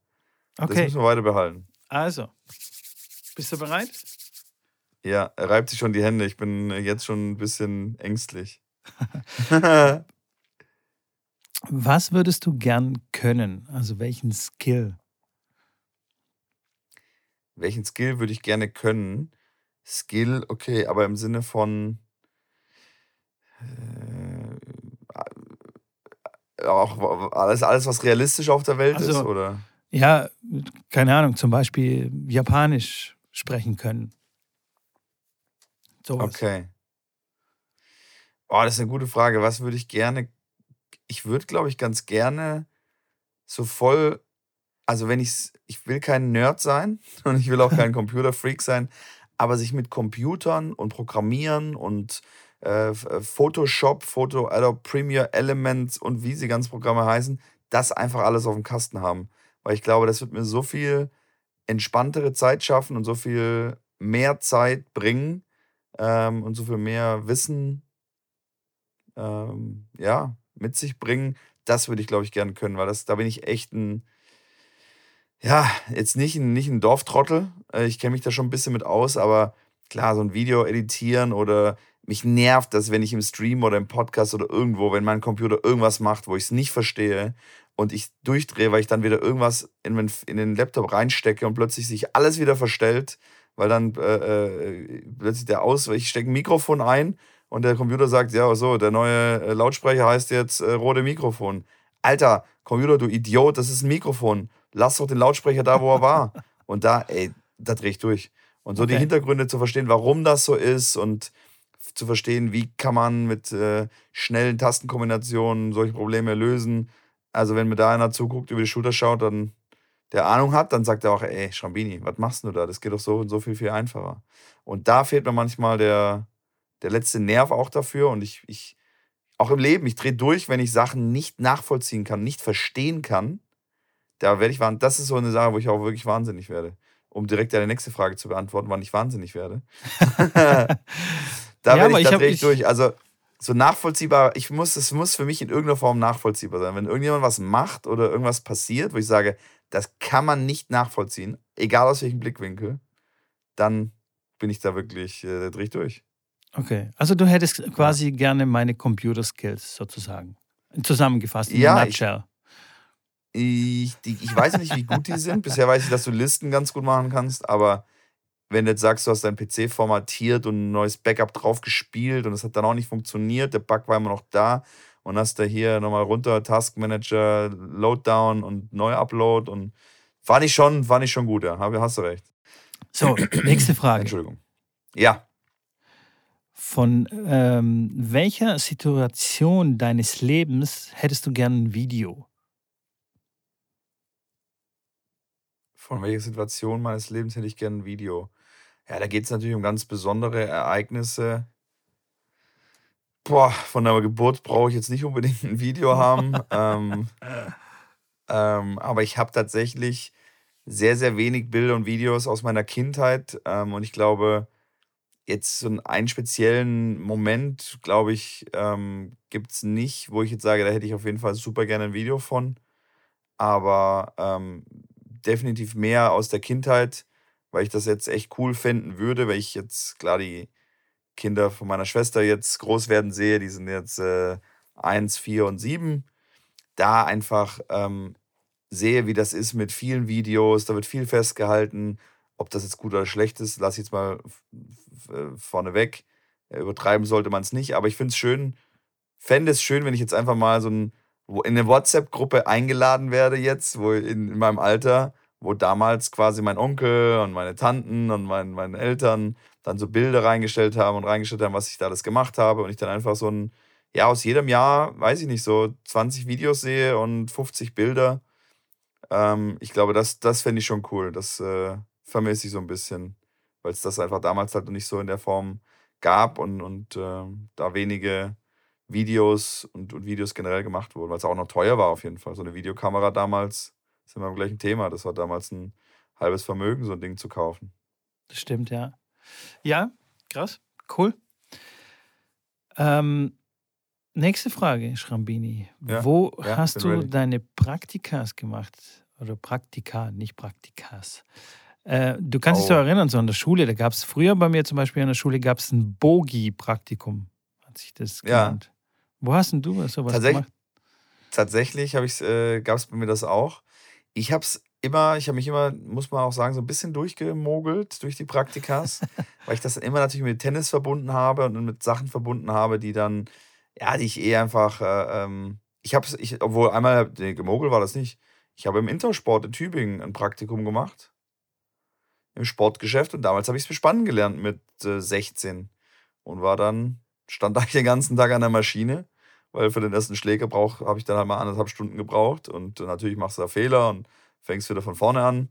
Das Okay, müssen wir weiter behalten. also, bist du bereit? Ja, er reibt sich schon die Hände. Ich bin jetzt schon ein bisschen ängstlich. *laughs* Was würdest du gern können? Also welchen Skill? Welchen Skill würde ich gerne können? Skill, okay, aber im Sinne von äh, auch alles, alles, was realistisch auf der Welt ist, Also, oder? Ja, keine Ahnung, zum Beispiel Japanisch sprechen können. Sowas. Okay. Oh, das ist eine gute Frage. Was würde ich gerne? Ich würde, glaube ich, ganz gerne so voll. Also, wenn ich ich will kein Nerd sein *laughs* und ich will auch kein *laughs* Computerfreak sein, aber sich mit Computern und Programmieren und äh, äh, Photoshop, Photo, Adobe Premiere, Elements und wie sie ganz Programme heißen, das einfach alles auf dem Kasten haben. Weil ich glaube, das wird mir so viel entspanntere Zeit schaffen und so viel mehr Zeit bringen ähm, und so viel mehr Wissen ähm, ja, mit sich bringen. Das würde ich, glaube ich, gerne können, weil das, da bin ich echt ein, ja, jetzt nicht ein, nicht ein Dorftrottel. Äh, Ich kenne mich da schon ein bisschen mit aus, aber klar, so ein Video editieren oder mich nervt das, wenn ich im Stream oder im Podcast oder irgendwo, wenn mein Computer irgendwas macht, wo ich es nicht verstehe und ich durchdrehe, weil ich dann wieder irgendwas in den, in den Laptop reinstecke und plötzlich sich alles wieder verstellt, weil dann äh, äh, plötzlich der Aus, ich stecke ein Mikrofon ein und der Computer sagt, ja, so, der neue äh, Lautsprecher heißt jetzt äh, rote Mikrofon. Alter, Computer, du Idiot, das ist ein Mikrofon. Lass doch den Lautsprecher da, wo er war. Und da, ey, da drehe ich durch. Und so die Okay. Hintergründe zu verstehen, warum das so ist und zu verstehen, wie kann man mit äh, schnellen Tastenkombinationen solche Probleme lösen. Also wenn mir da einer zuguckt, über die Schulter schaut, dann der Ahnung hat, dann sagt er auch, ey, Schrambini, was machst du da? Das geht doch so und so viel, viel einfacher. Und da fehlt mir manchmal der, der letzte Nerv auch dafür. Und ich, ich auch im Leben, ich drehe durch, wenn ich Sachen nicht nachvollziehen kann, nicht verstehen kann. Da werde ich wahnsinnig. Das ist so eine Sache, wo ich auch wirklich wahnsinnig werde. Um direkt deine nächste Frage zu beantworten, wann ich wahnsinnig werde. *laughs* *laughs* da Ja, aber ich, ich da hab- drehe ich ich- durch. Also so nachvollziehbar, ich muss, es muss für mich in irgendeiner Form nachvollziehbar sein. Wenn irgendjemand was macht oder irgendwas passiert, wo ich sage, das kann man nicht nachvollziehen, egal aus welchem Blickwinkel, dann bin ich da wirklich, äh, ich durch. Okay, also du hättest quasi gerne meine Computer-Skills sozusagen. Zusammengefasst in Ja, ich- nutshell. Ich, die, ich weiß nicht, wie gut die sind. Bisher weiß ich, dass du Listen ganz gut machen kannst, aber wenn du jetzt sagst, du hast deinen PC formatiert und ein neues Backup drauf gespielt und es hat dann auch nicht funktioniert, der Bug war immer noch da und hast da hier nochmal runter, Task Manager, Loaddown und Neu-Upload und fand ich schon, fand ich schon gut, ja. Hast du recht. So, nächste Frage. Entschuldigung. Ja, Von ähm, welcher Situation deines Lebens hättest du gern ein Video? von welcher Situation meines Lebens hätte ich gerne ein Video? Ja, da geht es natürlich um ganz besondere Ereignisse. Boah, von der Geburt brauche ich jetzt nicht unbedingt ein Video haben. *laughs* ähm, ähm, aber ich habe tatsächlich sehr, sehr wenig Bilder und Videos aus meiner Kindheit. Ähm, und ich glaube, jetzt so einen speziellen Moment, glaube ich, ähm, gibt es nicht, wo ich jetzt sage, da hätte ich auf jeden Fall super gerne ein Video von. Aber ähm, definitiv mehr aus der Kindheit, weil ich das jetzt echt cool finden würde, weil ich jetzt, klar, die Kinder von meiner Schwester jetzt groß werden sehe, die sind jetzt äh, 1, 4 und 7, da einfach ähm, sehe, wie das ist mit vielen Videos, da wird viel festgehalten, ob das jetzt gut oder schlecht ist, lasse ich jetzt mal äh, vorneweg. Äh, Übertreiben sollte man es nicht, aber ich finde es schön, fände es schön, wenn ich jetzt einfach mal so ein, in eine WhatsApp-Gruppe eingeladen werde jetzt, wo in, in meinem Alter, wo damals quasi mein Onkel und meine Tanten und mein, meine Eltern dann so Bilder reingestellt haben und reingestellt haben, was ich da alles gemacht habe und ich dann einfach so ein, ja, aus jedem Jahr, weiß ich nicht, so 20 Videos sehe und 50 Bilder. Ähm, ich glaube, das, das fände ich schon cool. Das äh, vermisse ich so ein bisschen, weil es das einfach damals halt noch nicht so in der Form gab und, und äh, da wenige Videos und, und Videos generell gemacht wurden, weil es auch noch teuer war auf jeden Fall. So eine Videokamera damals, sind wir am gleichen Thema, das war damals ein halbes Vermögen, so ein Ding zu kaufen. Das stimmt, ja. Ja, krass, cool. Ähm, nächste Frage, Schrambini. Ja, Wo ja, hast du ready. deine Praktikas gemacht? Oder Praktika, nicht Praktikas. Äh, du kannst dich Oh. doch erinnern, so an der Schule, da gab es früher bei mir zum Beispiel an der Schule gab es ein Bogi-Praktikum, hat sich das Ja. genannt. Wo hast denn du sowas Tatsächlich- gemacht? Tatsächlich äh, gab es bei mir das auch. Ich habe es immer, ich habe mich immer, muss man auch sagen, so ein bisschen durchgemogelt durch die Praktikas, *laughs* weil ich das dann immer natürlich mit Tennis verbunden habe und mit Sachen verbunden habe, die dann, ja, die ich eh einfach, äh, ähm, ich habe es, ich, obwohl einmal, nee, gemogelt war das nicht. Ich habe im Intersport in Tübingen ein Praktikum gemacht. Im Sportgeschäft und damals habe ich es bespannen gelernt mit äh, 16 und war dann, stand *laughs* da den ganzen Tag an der Maschine weil für den ersten Schläger habe ich dann halt mal anderthalb Stunden gebraucht und natürlich machst du da Fehler und fängst wieder von vorne an.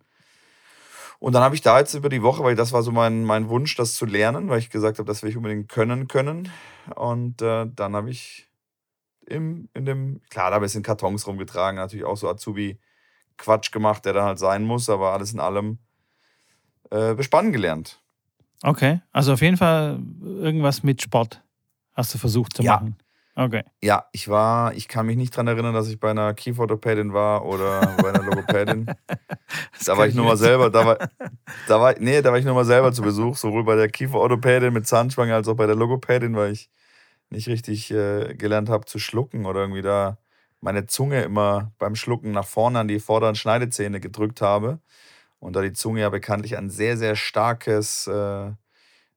Und dann habe ich da jetzt über die Woche, weil das war so mein, mein Wunsch, das zu lernen, weil ich gesagt habe, das will ich unbedingt können können. Und äh, dann habe ich im, in dem, klar, da ein bisschen Kartons rumgetragen, natürlich auch so Azubi-Quatsch gemacht, der dann halt sein muss, aber alles in allem äh, bespannen gelernt. Okay, also auf jeden Fall irgendwas mit Sport hast du versucht zu Ja. machen. Okay. Ja, ich war, ich kann mich nicht daran erinnern, dass ich bei einer Kieferorthopädin war oder bei einer Logopädin. *laughs* Da war ich nur mal selber, da war, *laughs* da war, nee, da war ich nur mal selber zu Besuch, sowohl bei der Kieferorthopädin mit Zahnspange als auch bei der Logopädin, weil ich nicht richtig äh, gelernt habe zu schlucken oder irgendwie da meine Zunge immer beim Schlucken nach vorne an die vorderen Schneidezähne gedrückt habe. Und da die Zunge ja bekanntlich ein sehr, sehr starkes, äh,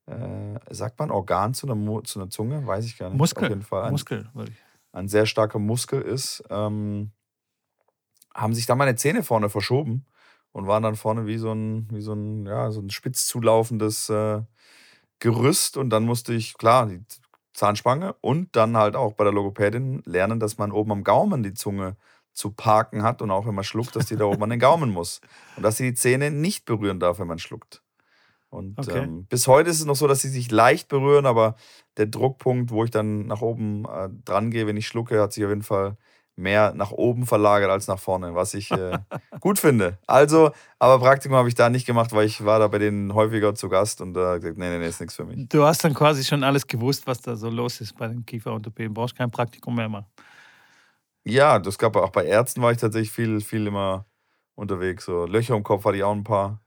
äh, sagt man Organ zu einer, zu einer Zunge? Weiß ich gar nicht. Muskel. Auf jeden Fall ein, Muskel, würde ich. ein sehr starker Muskel ist, ähm, haben sich dann meine Zähne vorne verschoben und waren dann vorne wie so ein, wie so ein, ja, so ein spitz zulaufendes äh, Gerüst. Und dann musste ich, klar, die Zahnspange und dann halt auch bei der Logopädin lernen, dass man oben am Gaumen die Zunge zu parken hat und auch wenn man schluckt, dass die da oben an den Gaumen muss. Und dass sie die Zähne nicht berühren darf, wenn man schluckt. Und Okay. ähm, bis heute ist es noch so, dass sie sich leicht berühren, aber der Druckpunkt, wo ich dann nach oben äh, dran gehe, wenn ich schlucke, hat sich auf jeden Fall mehr nach oben verlagert als nach vorne, was ich äh, *laughs* gut finde. Also, aber Praktikum habe ich da nicht gemacht, weil ich war da bei denen häufiger zu Gast und da gesagt, nee, nee, nee, ist nichts für mich. Du hast dann quasi schon alles gewusst, was da so los ist bei den Kieferorthopäden. Brauchst kein Praktikum mehr machen. Ja, das gab auch bei Ärzten war ich tatsächlich viel, viel immer unterwegs. So Löcher im Kopf hatte ich auch ein paar.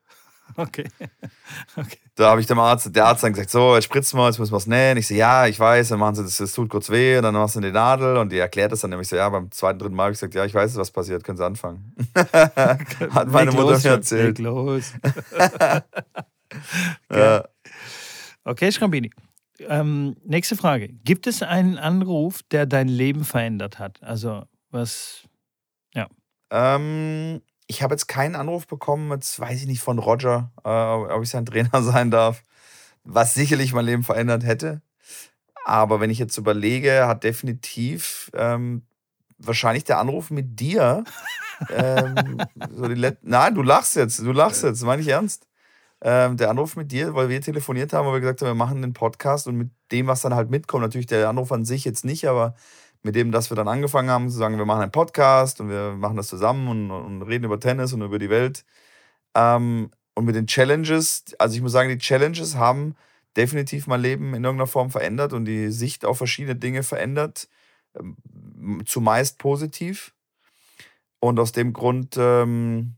*laughs* Okay. *laughs* okay. Da habe ich dem Arzt, der Arzt dann gesagt, so, jetzt spritzen wir, jetzt müssen wir es nähen. Ich so, ja, ich weiß, dann machen sie das, das tut kurz weh, und dann machst du die Nadel und die erklärt das dann nämlich so, ja, beim zweiten, dritten Mal habe ich gesagt, ja, ich weiß, was passiert, können Sie anfangen. *laughs* Hat meine Mutter los, mir erzählt. los. Ja. Okay, Schrambini. Ähm, nächste Frage. Gibt es einen Anruf, der dein Leben verändert hat? Also, was. Ähm, ich habe jetzt keinen Anruf bekommen, jetzt weiß ich nicht von Roger, äh, ob ich sein Trainer *laughs* sein darf, was sicherlich mein Leben verändert hätte. Aber wenn ich jetzt überlege, hat definitiv ähm, wahrscheinlich der Anruf mit dir. *laughs* ähm, so Nein, du lachst jetzt, du lachst jetzt, meine ich ernst. Ähm, der Anruf mit dir, weil wir telefoniert haben, weil wir gesagt haben, wir machen den Podcast und mit dem, was dann halt mitkommt, natürlich der Anruf an sich jetzt nicht, aber mit dem, dass wir dann angefangen haben zu sagen, wir machen einen Podcast und wir machen das zusammen und, und reden über Tennis und über die Welt. Ähm, und mit den Challenges, also ich muss sagen, die Challenges haben definitiv mein Leben in irgendeiner Form verändert und die Sicht auf verschiedene Dinge verändert, ähm, zumeist positiv. Und aus dem Grund ähm,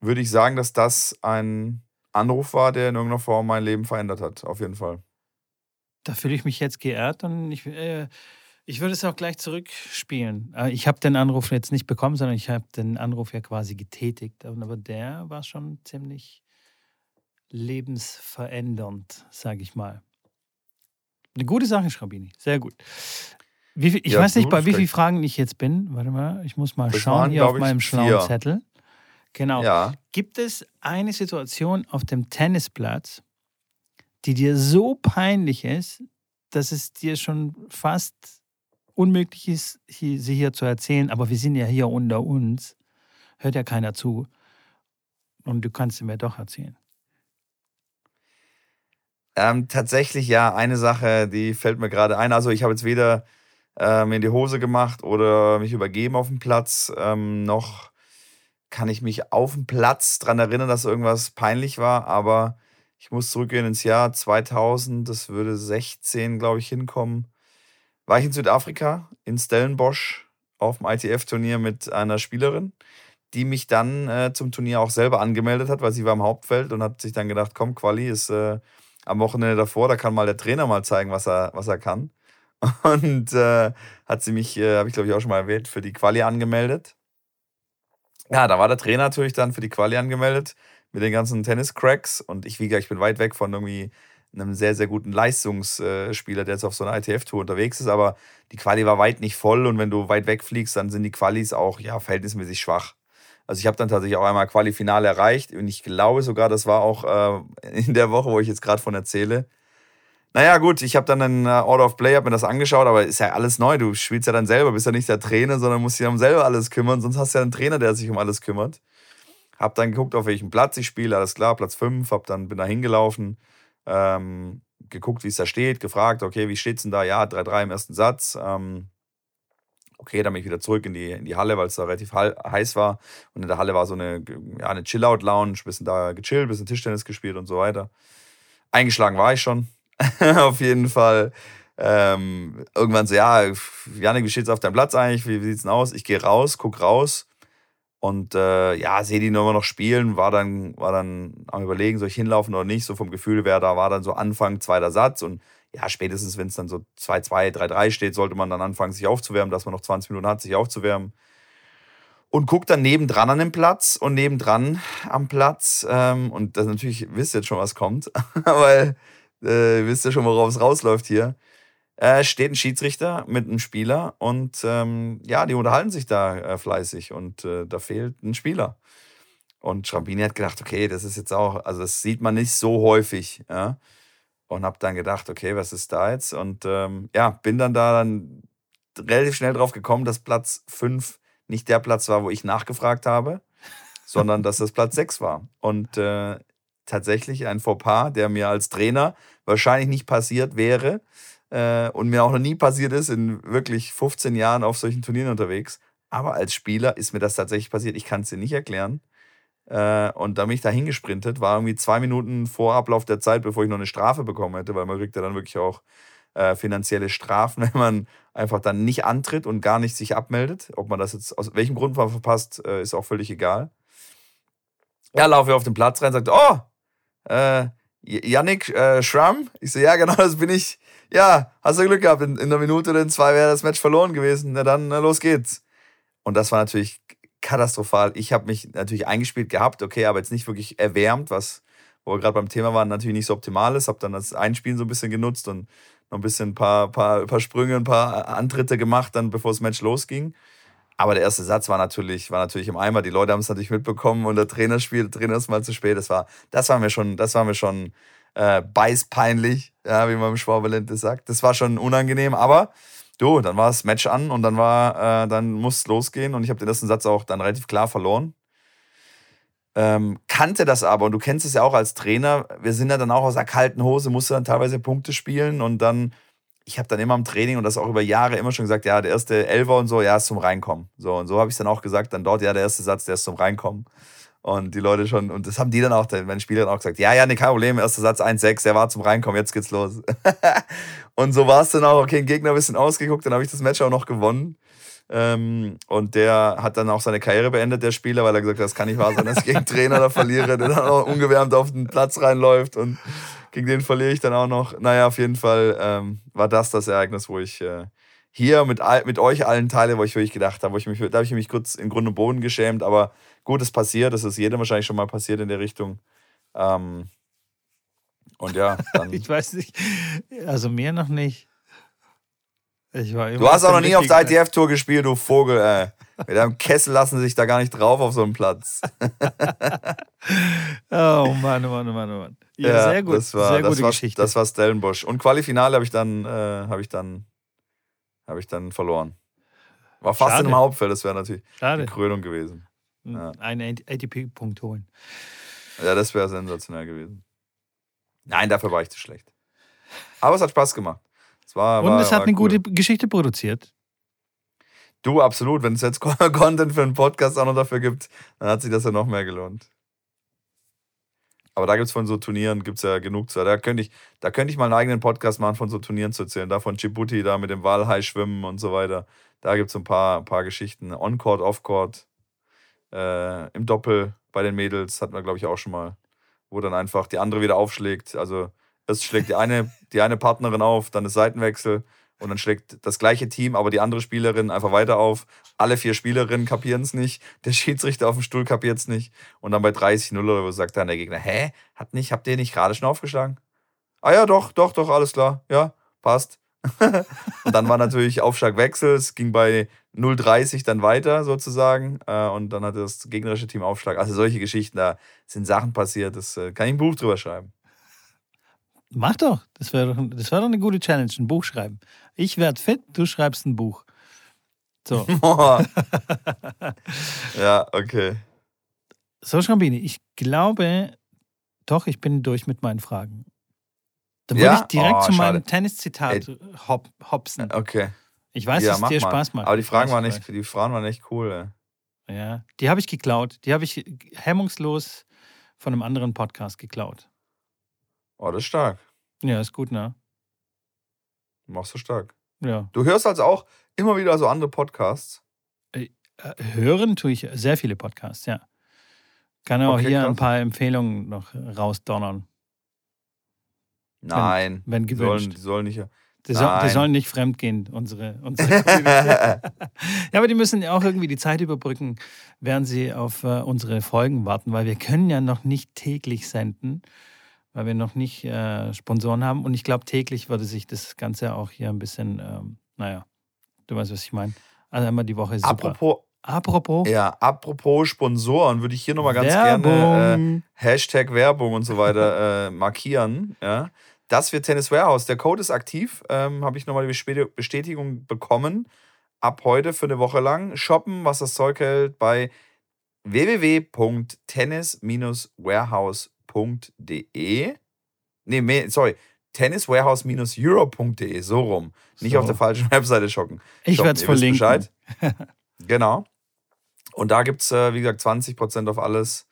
würde ich sagen, dass das ein Anruf war, der in irgendeiner Form mein Leben verändert hat, auf jeden Fall. Da fühle ich mich jetzt geehrt und ich, äh, ich würde es auch gleich zurückspielen. Äh, Ich habe den Anruf jetzt nicht bekommen, sondern ich habe den Anruf ja quasi getätigt. Aber der war schon ziemlich lebensverändernd, sage ich mal. Eine gute Sache, Schrabini. Sehr gut. Viel, ich Ja, weiß nicht, bei wie vielen Fragen ich jetzt bin. Warte mal, ich muss mal Das schauen waren, hier auf meinem schlauen. Zettel. Genau. Ja. Gibt es eine Situation auf dem Tennisplatz, die dir so peinlich ist, dass es dir schon fast unmöglich ist, sie hier zu erzählen, aber wir sind ja hier unter uns, hört ja keiner zu. Und du kannst sie mir doch erzählen. Ähm, tatsächlich ja, eine Sache, die fällt mir gerade ein. Also ich habe jetzt weder äh, mir in die Hose gemacht oder mich übergeben auf dem Platz, ähm, noch kann ich mich auf dem Platz daran erinnern, dass irgendwas peinlich war, aber ich muss zurückgehen ins Jahr 2000, das würde 16, glaube ich, hinkommen. War ich in Südafrika, in Stellenbosch, auf dem ITF-Turnier mit einer Spielerin, die mich dann äh, zum Turnier auch selber angemeldet hat, weil sie war im Hauptfeld und hat sich dann gedacht, komm, Quali ist äh, am Wochenende davor, da kann mal der Trainer mal zeigen, was er, was er kann. *laughs* Und äh, hat sie mich, äh, habe ich glaube ich auch schon mal erwähnt, für die Quali angemeldet. Ja, da war der Trainer natürlich dann für die Quali angemeldet mit den ganzen Tennis-Cracks und ich, wie gesagt, ich bin weit weg von irgendwie einem sehr, sehr guten Leistungsspieler, der jetzt auf so einer ITF-Tour unterwegs ist, aber die Quali war weit nicht voll und wenn du weit weg fliegst, dann sind die Qualis auch ja, verhältnismäßig schwach. Also ich habe dann tatsächlich auch einmal Quali-Finale erreicht und ich glaube sogar, das war auch äh, in der Woche, wo ich jetzt gerade von erzähle. Naja, gut, ich habe dann ein äh, Order of Play, habe mir das angeschaut, aber ist ja alles neu. Du spielst ja dann selber, bist ja nicht der Trainer, sondern musst dich um selber alles kümmern. Sonst hast du ja einen Trainer, der sich um alles kümmert. Hab dann geguckt, auf welchem Platz ich spiele, alles klar, Platz 5, hab dann, bin da hingelaufen, ähm, geguckt, wie es da steht, gefragt, okay, wie steht's denn da? Ja, 3-3 im ersten Satz. Ähm, okay, dann bin ich wieder zurück in die, in die Halle, weil es da relativ heiß war. Und in der Halle war so eine, ja, eine Chill-Out-Lounge, bisschen da gechillt, bisschen Tischtennis gespielt und so weiter. Eingeschlagen war ich schon. *laughs* auf jeden Fall. Ähm, irgendwann so, ja, Janik, wie steht's auf deinem Platz eigentlich? Wie, wie sieht's denn aus? Ich gehe raus, guck raus und äh, ja, sehe die immer noch spielen, war dann, war dann am überlegen, soll ich hinlaufen oder nicht, so vom Gefühl wer da war dann so Anfang, zweiter Satz und ja, spätestens wenn es dann so 2-2, 3-3 steht, sollte man dann anfangen, sich aufzuwärmen, dass man noch 20 Minuten hat, sich aufzuwärmen. Und guckt dann nebendran an dem Platz und nebendran am Platz, ähm, und das natürlich, wisst ihr jetzt schon, was kommt, *laughs* weil äh, wisst ihr schon, worauf es rausläuft hier äh, steht ein Schiedsrichter mit einem Spieler und ähm, ja, die unterhalten sich da äh, fleißig und äh, da fehlt ein Spieler. Und Schrambini hat gedacht, okay, das ist jetzt auch, also das sieht man nicht so häufig, ja. Und hab dann gedacht, okay, was ist da jetzt? Und ähm, ja, bin dann da dann relativ schnell drauf gekommen, dass Platz 5 nicht der Platz war, wo ich nachgefragt habe, *laughs* sondern dass das Platz 6 war. Und äh, tatsächlich ein Fauxpas, der mir als Trainer wahrscheinlich nicht passiert wäre, äh, und mir auch noch nie passiert ist, in wirklich 15 Jahren auf solchen Turnieren unterwegs. Aber als Spieler ist mir das tatsächlich passiert. Ich kann es dir nicht erklären. Äh, und da bin ich da hingesprintet, war irgendwie zwei Minuten vor Ablauf der Zeit, bevor ich noch eine Strafe bekommen hätte, weil man kriegt ja dann wirklich auch äh, finanzielle Strafen, *laughs* wenn man einfach dann nicht antritt und gar nicht sich abmeldet. Ob man das jetzt aus welchem Grund man verpasst, äh, ist auch völlig egal. Ja, laufe ich auf den Platz rein, sagt, oh, äh, Yannick äh, Schramm. Ich so, ja, genau, das bin ich ja, hast du Glück gehabt. In, in einer Minute oder in zwei wäre das Match verloren gewesen. Na dann, na los geht's. Und das war natürlich katastrophal. Ich habe mich natürlich eingespielt gehabt, okay, aber jetzt nicht wirklich erwärmt, was, wo wir gerade beim Thema waren, natürlich nicht so optimal ist. Habe dann das Einspielen so ein bisschen genutzt und noch ein bisschen ein paar, paar, paar Sprünge, ein paar Antritte gemacht, dann bevor das Match losging. Aber der erste Satz war natürlich, war natürlich im Eimer. Die Leute haben es natürlich mitbekommen und der Trainer spielt, der Trainer ist mal zu spät. Das war, das war mir schon, das war mir schon äh, beißpeinlich, ja, wie man im Schwaberländle sagt. Das war schon unangenehm, aber du, dann war das Match an und dann war, äh, dann muss es losgehen und ich habe den ersten Satz auch dann relativ klar verloren. Ähm, kannte das aber und du kennst es ja auch als Trainer. Wir sind ja dann auch aus der kalten Hose, musste dann teilweise Punkte spielen und dann, ich habe dann immer im Training und das auch über Jahre immer schon gesagt, ja, der erste Elfer und so, ja, ist zum Reinkommen. So und so habe ich dann auch gesagt, dann dort, ja, der erste Satz, der ist zum Reinkommen. Und die Leute schon, und das haben die dann auch, meine Spieler dann auch gesagt, ja, ja, nee, kein Problem, erster Satz 1-6, der war zum Reinkommen, jetzt geht's los. *laughs* und so war es dann auch, okay, ein Gegner ein bisschen ausgeguckt, dann habe ich das Match auch noch gewonnen. Ähm, und der hat dann auch seine Karriere beendet, der Spieler, weil er gesagt hat, das kann nicht wahr sein, dass ich gegen Trainer da verliere, der dann auch ungewärmt auf den Platz reinläuft und gegen den verliere ich dann auch noch. Naja, auf jeden Fall ähm, war das das Ereignis, wo ich äh, hier mit, mit euch allen teile, wo ich wirklich gedacht habe, wo ich mich, da habe ich mich kurz in Grund und Boden geschämt, aber gut, es passiert, das ist jedem wahrscheinlich schon mal passiert in der Richtung. Ähm, und ja, *laughs* dann. ich weiß nicht, also mir noch nicht. Ich war immer Du hast auch noch nie auf der ITF-Tour gespielt, du Vogel, ey. Mit deinem Kessel lassen sie sich da gar nicht drauf auf so einem Platz. *laughs* Oh Mann, oh Mann, oh Mann, oh Mann. Ja, sehr gut. Das war, sehr das gute war, Geschichte. Das war Stellenbosch. Und Qualifinale habe ich dann, äh, habe ich dann, habe ich dann verloren. War fast Schade. in einem Hauptfeld, das wäre natürlich Schade. die Krönung gewesen. Ja. Einen ATP-Punkt holen. Ja, das wäre sensationell gewesen. Nein, dafür war ich zu schlecht. Aber es hat Spaß gemacht. Es war, Und war, es hat eine cool. gute Geschichte produziert. Du, absolut. Wenn es jetzt *laughs* Content für einen Podcast auch noch dafür gibt, dann hat sich das ja noch mehr gelohnt. Aber da gibt es von so Turnieren gibt's ja genug zu. Da könnte ich, da könnte ich mal einen eigenen Podcast machen, von so Turnieren zu erzählen. Da von Djibouti, da mit dem Walhai schwimmen und so weiter. Da gibt es ein paar, ein paar Geschichten. On-Court, Off-Court, äh, im Doppel bei den Mädels hatten wir, glaube ich, auch schon mal, wo dann einfach die andere wieder aufschlägt. Also erst schlägt die eine, *laughs* die eine Partnerin auf, dann ist Seitenwechsel und dann schlägt das gleiche Team, aber die andere Spielerin einfach weiter auf. Alle vier Spielerinnen kapieren es nicht. Der Schiedsrichter auf dem Stuhl kapiert es nicht. Und dann bei 30-0 oder so sagt dann der Gegner, hä? Hat nicht, habt ihr nicht gerade schon aufgeschlagen? Ah ja, doch, doch, doch, alles klar. Ja, passt. *laughs* und dann war natürlich Aufschlagwechsel. Es ging bei 0,30 dann weiter sozusagen. Äh, Und dann hatte das gegnerische Team Aufschlag. Also solche Geschichten, da sind Sachen passiert. Das äh, kann ich ein Buch drüber schreiben. Mach doch. Das wäre doch, das wär doch eine gute Challenge. Ein Buch schreiben. Ich werde fit, du schreibst ein Buch. So. *laughs* ja, okay. So, Schrambini, ich glaube, doch, ich bin durch mit meinen Fragen. Dann würde Ja? ich direkt Oh, zu meinem Tenniszitat hop, hopsen. Okay. Ich weiß, ja, dass es dir mal. Spaß macht. Aber die Fragen, waren ich echt, die Fragen waren echt cool. Ey. Ja, die habe ich geklaut. Die habe ich hemmungslos von einem anderen Podcast geklaut. Oh, das ist stark. Ja, ist gut, ne? Machst du stark. Ja. Du hörst also auch immer wieder so andere Podcasts. Äh, Hören tue ich sehr viele Podcasts, ja. Kann auch Okay, hier krass. ein paar Empfehlungen noch rausdonnern, Nein. wenn die sollen, gewünscht. die sollen nicht. Die, soll, die sollen nicht fremdgehen, unsere, unsere. *laughs* Ja, aber die müssen ja auch irgendwie die Zeit überbrücken, während sie auf äh, unsere Folgen warten, weil wir können ja noch nicht täglich senden, weil wir noch nicht äh, Sponsoren haben. Und ich glaube, täglich würde sich das Ganze auch hier ein bisschen, ähm, naja, du weißt, was ich meine. Also einmal die Woche ist super. apropos, Apropos ja, apropos Sponsoren, würde ich hier nochmal ganz gerne äh, Werbung. Hashtag Werbung und so weiter äh, markieren. Ja. Das wird Tennis Warehouse. Der Code ist aktiv. Ähm, Habe ich nochmal die Bestätigung bekommen. Ab heute für eine Woche lang shoppen, was das Zeug hält, bei www.tennis-warehouse.de. Nee, sorry, tenniswarehouse-euro.de, so rum. Nicht So. auf der falschen *laughs* Webseite schocken. ich werde es verlinken. Bescheid. *laughs* Genau. Und da gibt es, äh, wie gesagt, 20% auf alles.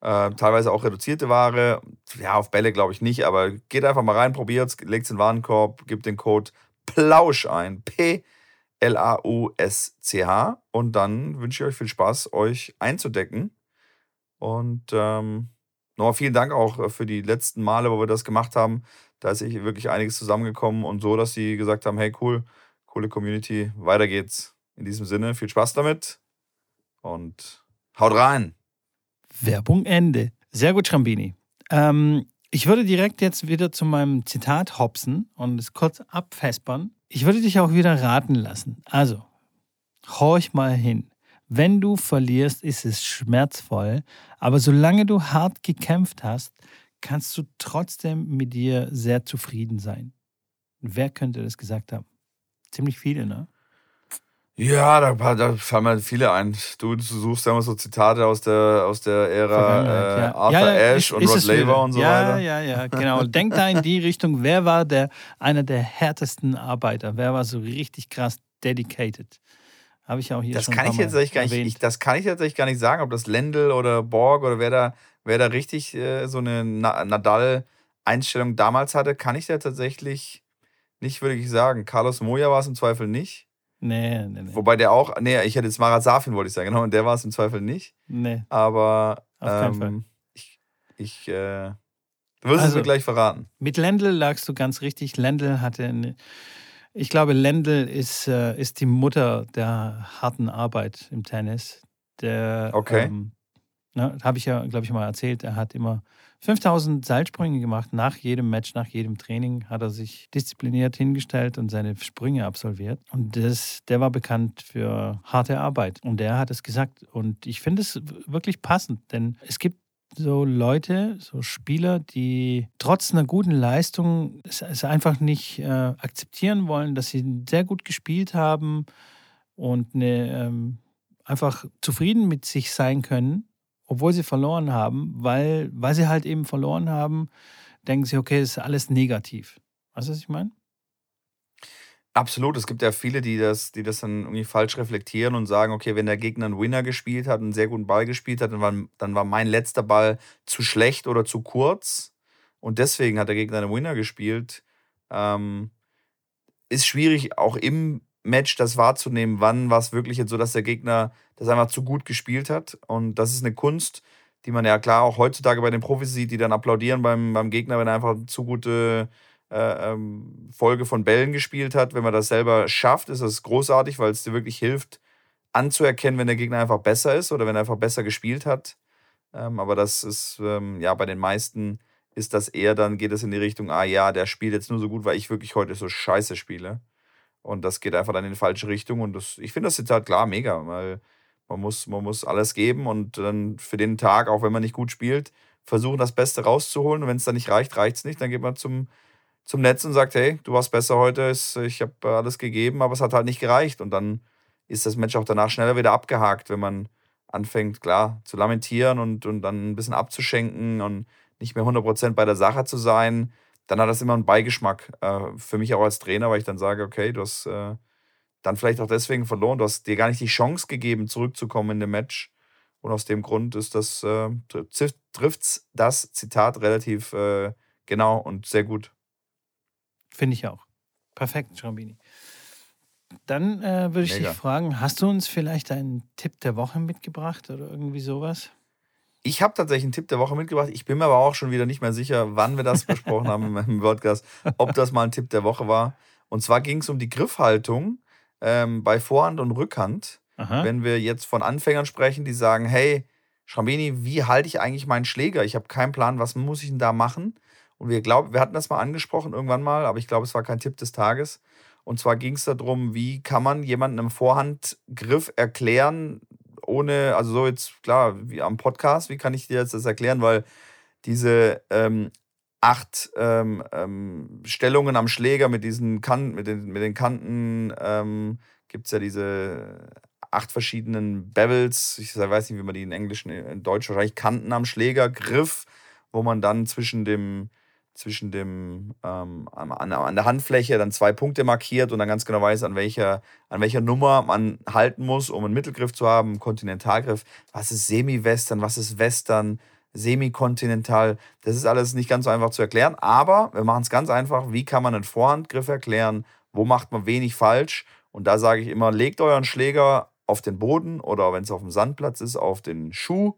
Äh, teilweise auch reduzierte Ware. Ja, auf Bälle glaube ich nicht, aber geht einfach mal rein, probiert es, legt es in den Warenkorb, gibt den Code PLAUSCH ein. P-L-A-U-S-C-H. Und dann wünsche ich euch viel Spaß, euch einzudecken. Und ähm, nochmal vielen Dank auch äh, für die letzten Male, wo wir das gemacht haben. Da ist wirklich einiges zusammengekommen und so, dass sie gesagt haben: hey, cool, coole Community, weiter geht's. In diesem Sinne, viel Spaß damit und haut rein. Werbung Ende. Sehr gut, Schrambini. Ähm, ich würde direkt jetzt wieder zu meinem Zitat hopsen und es kurz abfespern. Ich würde dich auch wieder raten lassen. Also, horch mal hin. Wenn du verlierst, ist es schmerzvoll, aber solange du hart gekämpft hast, kannst du trotzdem mit dir sehr zufrieden sein. Wer könnte das gesagt haben? Ziemlich viele, ne? Ja, da, da fallen mir viele ein. Du, du suchst ja immer so Zitate aus der, aus der Ära äh, ja. Arthur Ja, ja, Ashe und Rod Laver und so ja, weiter. Ja, ja, genau. Denk da in die Richtung. Wer war der, einer der härtesten Arbeiter? Wer war so richtig krass dedicated? Habe ich auch hier Das schon kann ich jetzt gar nicht, ich, das kann ich tatsächlich gar nicht sagen, ob das Lendl oder Borg oder wer da, wer da richtig äh, so eine Na Nadal-Einstellung damals hatte, kann ich da tatsächlich nicht wirklich sagen. Carlos Moya war es im Zweifel nicht. Nee, nee, nee. Wobei der auch, nee, ich hätte jetzt Marat Safin, wollte ich sagen, genau, und der war es im Zweifel nicht. nee. Aber Auf keinen Fall. ähm, ich, ich äh, du wirst es Also- mir gleich verraten. Mit Lendl lagst du ganz richtig. Lendl hatte eine, ich glaube, Lendl ist, äh, ist die Mutter der harten Arbeit im Tennis. Der, Okay. Ähm, ne, Habe ich ja, glaube ich, mal erzählt. Er hat immer 5000 Seilsprünge gemacht. Nach jedem Match, nach jedem Training hat er sich diszipliniert hingestellt und seine Sprünge absolviert. Und das, der war bekannt für harte Arbeit. Und der hat es gesagt. Und ich finde es wirklich passend, denn es gibt so Leute, so Spieler, die trotz einer guten Leistung es, einfach nicht äh, akzeptieren wollen, dass sie sehr gut gespielt haben und eine, ähm, einfach zufrieden mit sich sein können, obwohl sie verloren haben, weil, weil sie halt eben verloren haben, denken sie, okay, ist alles negativ. Weißt du, was ich meine? Absolut. Es gibt ja viele, die das, die das dann irgendwie falsch reflektieren und sagen, okay, wenn der Gegner einen Winner gespielt hat, einen sehr guten Ball gespielt hat, dann war, dann war mein letzter Ball zu schlecht oder zu kurz und deswegen hat der Gegner einen Winner gespielt. Ähm, ist schwierig, auch im Match das wahrzunehmen, wann war es wirklich jetzt so, dass der Gegner das einfach zu gut gespielt hat. Und das ist eine Kunst, die man ja klar auch heutzutage bei den Profis sieht, die dann applaudieren beim, beim Gegner, wenn er einfach zu gute äh, ähm, Folge von Bällen gespielt hat. Wenn man das selber schafft, ist das großartig, weil es dir wirklich hilft, anzuerkennen, wenn der Gegner einfach besser ist oder wenn er einfach besser gespielt hat. Ähm, aber das ist, ähm, ja, bei den meisten ist das eher dann, geht es in die Richtung, ah ja, der spielt jetzt nur so gut, weil ich wirklich heute so scheiße spiele. Und das geht einfach dann in die falsche Richtung. Und das, ich finde das jetzt halt klar mega, weil man muss, man muss alles geben und dann für den Tag, auch wenn man nicht gut spielt, versuchen, das Beste rauszuholen. Und wenn es dann nicht reicht, reicht es nicht. Dann geht man zum, zum Netz und sagt, hey, du warst besser heute, ich habe alles gegeben, aber es hat halt nicht gereicht. Und dann ist das Match auch danach schneller wieder abgehakt, wenn man anfängt, klar, zu lamentieren und, und dann ein bisschen abzuschenken und nicht mehr 100% bei der Sache zu sein, dann hat das immer einen Beigeschmack äh, für mich auch als Trainer, weil ich dann sage, okay, du hast äh, dann vielleicht auch deswegen verloren, du hast dir gar nicht die Chance gegeben, zurückzukommen in dem Match. Und aus dem Grund ist das, äh, trifft das Zitat relativ äh, genau und sehr gut. Finde ich auch. Perfekt, Schrambini. Dann äh, würde ich Mega. dich fragen, hast du uns vielleicht einen Tipp der Woche mitgebracht oder irgendwie sowas? Ich habe tatsächlich einen Tipp der Woche mitgebracht. Ich bin mir aber auch schon wieder nicht mehr sicher, wann wir das besprochen haben meinem Podcast, ob das mal ein Tipp der Woche war. Und zwar ging es um die Griffhaltung ähm, bei Vorhand und Rückhand. Aha. Wenn wir jetzt von Anfängern sprechen, die sagen, hey, Schrambini, wie halte ich eigentlich meinen Schläger? Ich habe keinen Plan, was muss ich denn da machen? Und wir glauben, wir hatten das mal angesprochen irgendwann mal, aber ich glaube, es war kein Tipp des Tages. Und zwar ging es darum, wie kann man jemandem im Vorhandgriff erklären, ohne, also so jetzt klar, wie am Podcast, wie kann ich dir jetzt das erklären? Weil diese ähm, acht ähm, ähm, Stellungen am Schläger mit diesen Kanten, mit den, mit den Kanten ähm, gibt es ja diese acht verschiedenen Bevels. Ich weiß nicht, wie man die in Englisch, in Deutsch wahrscheinlich Kanten am Schläger, Griff, wo man dann zwischen dem zwischen dem ähm, an, an, der Handfläche dann zwei Punkte markiert und dann ganz genau weiß, an welcher, an welcher Nummer man halten muss, um einen Mittelgriff zu haben, einen Kontinentalgriff. Was ist Semi-Western, was ist Western, Semi-Kontinental? Das ist alles nicht ganz so einfach zu erklären, aber wir machen es ganz einfach. Wie kann man einen Vorhandgriff erklären? Wo macht man wenig falsch? Und da sage ich immer, legt euren Schläger auf den Boden oder wenn es auf dem Sandplatz ist, auf den Schuh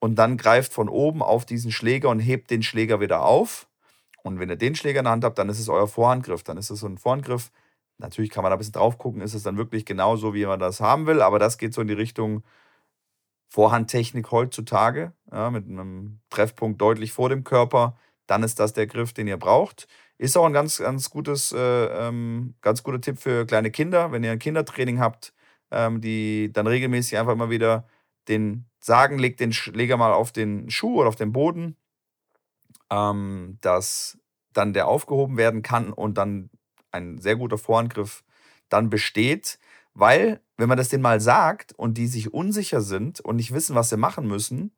und dann greift von oben auf diesen Schläger und hebt den Schläger wieder auf und wenn ihr den Schläger in der Hand habt, dann ist es euer Vorhandgriff. Dann ist es so ein Vorhandgriff. Natürlich kann man da ein bisschen drauf gucken, ist es dann wirklich genau so, wie man das haben will. Aber das geht so in die Richtung Vorhandtechnik heutzutage, ja, mit einem Treffpunkt deutlich vor dem Körper. Dann ist das der Griff, den ihr braucht. Ist auch ein ganz, ganz gutes, äh, ähm, ganz guter Tipp für kleine Kinder. Wenn ihr ein Kindertraining habt, ähm, die dann regelmäßig einfach immer wieder den sagen, legt den Schläger mal auf den Schuh oder auf den Boden ähm, dass dann der aufgehoben werden kann und dann ein sehr guter Vorangriff dann besteht. Weil, wenn man das denen mal sagt und die sich unsicher sind und nicht wissen, was sie machen müssen,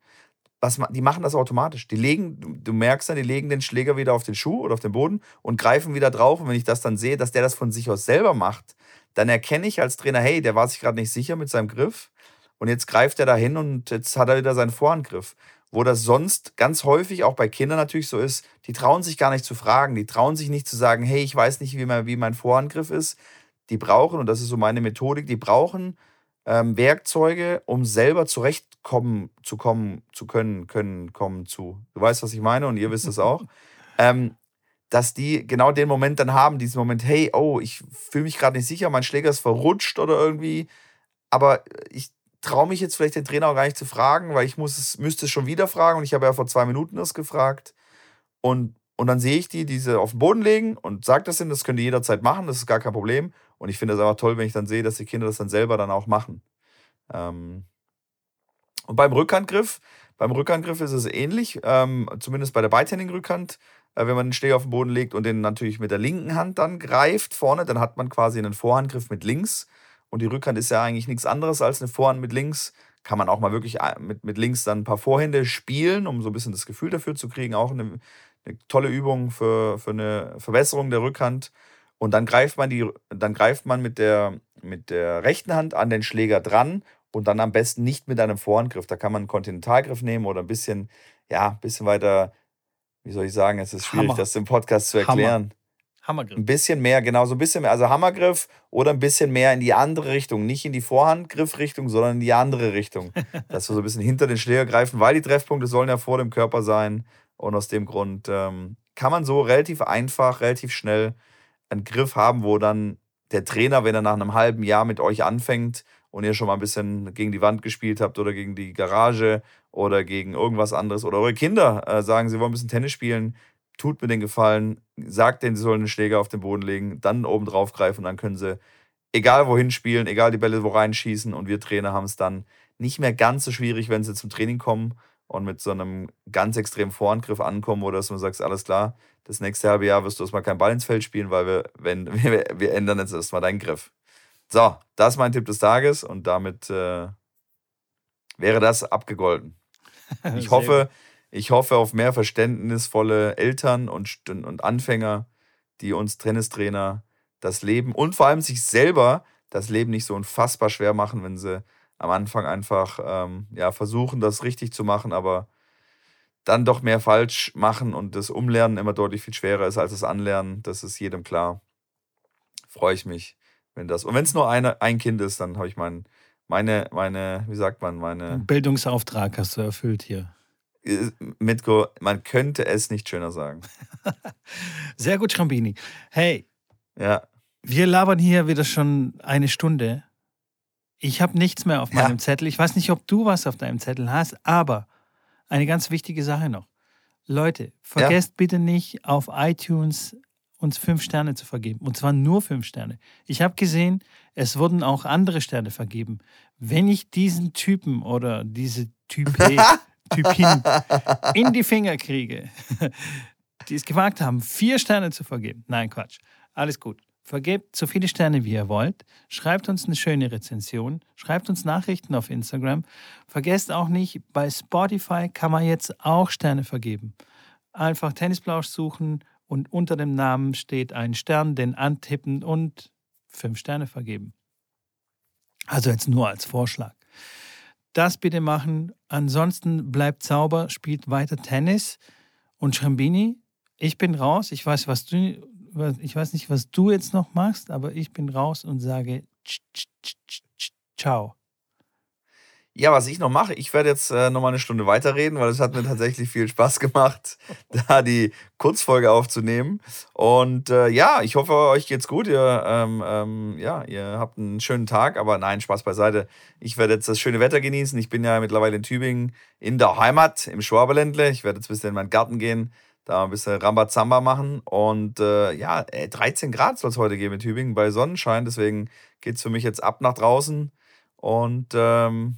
was, die machen das automatisch. Die legen, du merkst dann, die legen den Schläger wieder auf den Schuh oder auf den Boden und greifen wieder drauf. Und wenn ich das dann sehe, dass der das von sich aus selber macht, dann erkenne ich als Trainer, hey, der war sich gerade nicht sicher mit seinem Griff. Und jetzt greift er dahin und jetzt hat er wieder seinen Vorhandgriff wo das sonst ganz häufig auch bei Kindern natürlich so ist, die trauen sich gar nicht zu fragen, die trauen sich nicht zu sagen, hey, ich weiß nicht, wie mein, wie mein Vorangriff ist. Die brauchen, und das ist so meine Methodik, die brauchen ähm, Werkzeuge, um selber zurechtkommen zu kommen, zu können, können, kommen zu. Du weißt, was ich meine, und ihr wisst es auch. *laughs* ähm, dass die genau den Moment dann haben, diesen Moment, hey, oh, ich fühle mich gerade nicht sicher, mein Schläger ist verrutscht oder irgendwie, aber ich traue mich jetzt vielleicht den Trainer auch gar nicht zu fragen, weil ich muss es, müsste es schon wieder fragen und ich habe ja vor zwei Minuten das gefragt. Und, und dann sehe ich die, diese auf den Boden legen und sage das ihnen, das können die jederzeit machen, das ist gar kein Problem. Und ich finde es einfach toll, wenn ich dann sehe, dass die Kinder das dann selber dann auch machen. Ähm und beim Rückhandgriff, beim Rückhandgriff ist es ähnlich, ähm, zumindest bei der beidhändigen Rückhand. Äh, wenn man den Schläger auf den Boden legt und den natürlich mit der linken Hand dann greift vorne, dann hat man quasi einen Vorhandgriff mit links. Und die Rückhand ist ja eigentlich nichts anderes als eine Vorhand mit links. Kann man auch mal wirklich äh, mit, mit links dann ein paar Vorhände spielen, um so ein bisschen das Gefühl dafür zu kriegen. Auch eine, eine tolle Übung für, für eine Verbesserung der Rückhand. Und dann greift man, die, dann greift man mit, der, mit der rechten Hand an den Schläger dran und dann am besten nicht mit einem Vorhandgriff. Da kann man einen Kontinentalgriff nehmen oder ein bisschen, ja, ein bisschen weiter, wie soll ich sagen, es ist schwierig, Hammer. das im Podcast zu erklären. Hammer. Hammergriff. Ein bisschen mehr, genau, so ein bisschen mehr. Also Hammergriff oder ein bisschen mehr in die andere Richtung. Nicht in die Vorhandgriffrichtung, sondern in die andere Richtung. *laughs* Dass wir so ein bisschen hinter den Schläger greifen, weil die Treffpunkte sollen ja vor dem Körper sein. Und aus dem Grund ähm, kann man so relativ einfach, relativ schnell einen Griff haben, wo dann der Trainer, wenn er nach einem halben Jahr mit euch anfängt und ihr schon mal ein bisschen gegen die Wand gespielt habt oder gegen die Garage oder gegen irgendwas anderes oder eure Kinder äh, sagen, sie wollen ein bisschen Tennis spielen, tut mir den Gefallen, sagt denen, sie sollen den Schläger auf den Boden legen, dann oben drauf greifen und dann können sie egal wohin spielen, egal die Bälle wo reinschießen und wir Trainer haben es dann nicht mehr ganz so schwierig, wenn sie zum Training kommen und mit so einem ganz extremen Vorangriff ankommen, oder dass du sagst, alles klar, das nächste halbe Jahr wirst du erstmal kein Ball ins Feld spielen, weil wir, wenn, *laughs* wir, wir ändern jetzt erstmal deinen Griff. So, das ist mein Tipp des Tages und damit äh, wäre das abgegolten. Ich hoffe, ich hoffe auf mehr verständnisvolle Eltern und, und Anfänger, die uns Tennistrainer das Leben und vor allem sich selber das Leben nicht so unfassbar schwer machen, wenn sie am Anfang einfach ähm, ja, versuchen, das richtig zu machen, aber dann doch mehr falsch machen und das Umlernen immer deutlich viel schwerer ist als das Anlernen. Das ist jedem klar. Freue ich mich, wenn das. Und wenn es nur eine, ein Kind ist, dann habe ich mein, meine, meine, wie sagt man, meine. Bildungsauftrag hast du erfüllt hier. Äh, Mitko, man könnte es nicht schöner sagen. *laughs* Sehr gut, Schrambini. Hey. Ja. Wir labern hier wieder schon eine Stunde. Ich habe nichts mehr auf meinem ja. Zettel. Ich weiß nicht, ob du was auf deinem Zettel hast, aber eine ganz wichtige Sache noch. Leute, vergesst ja. bitte nicht, auf iTunes uns fünf Sterne zu vergeben. Und zwar nur fünf Sterne. Ich habe gesehen, es wurden auch andere Sterne vergeben. Wenn ich diesen Typen oder diese Type *laughs* Typin in die Finger kriege, die es gewagt haben, vier Sterne zu vergeben. Nein, Quatsch. Alles gut. Vergebt so viele Sterne, wie ihr wollt. Schreibt uns eine schöne Rezension. Schreibt uns Nachrichten auf Instagram. Vergesst auch nicht, bei Spotify kann man jetzt auch Sterne vergeben. Einfach Tennisblausch suchen und unter dem Namen steht ein Stern, den antippen und fünf Sterne vergeben. Also jetzt nur als Vorschlag das bitte machen. Ansonsten bleibt sauber, spielt weiter Tennis. Und Schrambini, ich bin raus. Ich weiß, was du, ich weiß nicht, was du jetzt noch machst, aber ich bin raus und sage ciao. Ja, was ich noch mache, ich werde jetzt äh, noch mal eine Stunde weiterreden, weil es hat mir tatsächlich viel Spaß gemacht, *laughs* da die Kurzfolge aufzunehmen. Und äh, ja, ich hoffe, euch geht's gut. Ihr, ähm, ähm, ja, ihr habt einen schönen Tag, aber nein, Spaß beiseite. Ich werde jetzt das schöne Wetter genießen. Ich bin ja mittlerweile in Tübingen in der Heimat, im Schwaberländle. Ich werde jetzt ein bisschen in meinen Garten gehen, da ein bisschen Rambazamba machen. Und äh, ja, 13 Grad soll es heute geben in Tübingen bei Sonnenschein. Deswegen geht es für mich jetzt ab nach draußen. Und ähm,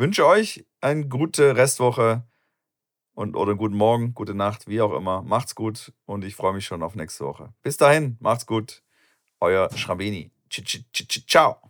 wünsche euch eine gute Restwoche und oder guten Morgen, gute Nacht, wie auch immer. Macht's gut und ich freue mich schon auf nächste Woche. Bis dahin, macht's gut. Euer Schrabini. Ciao.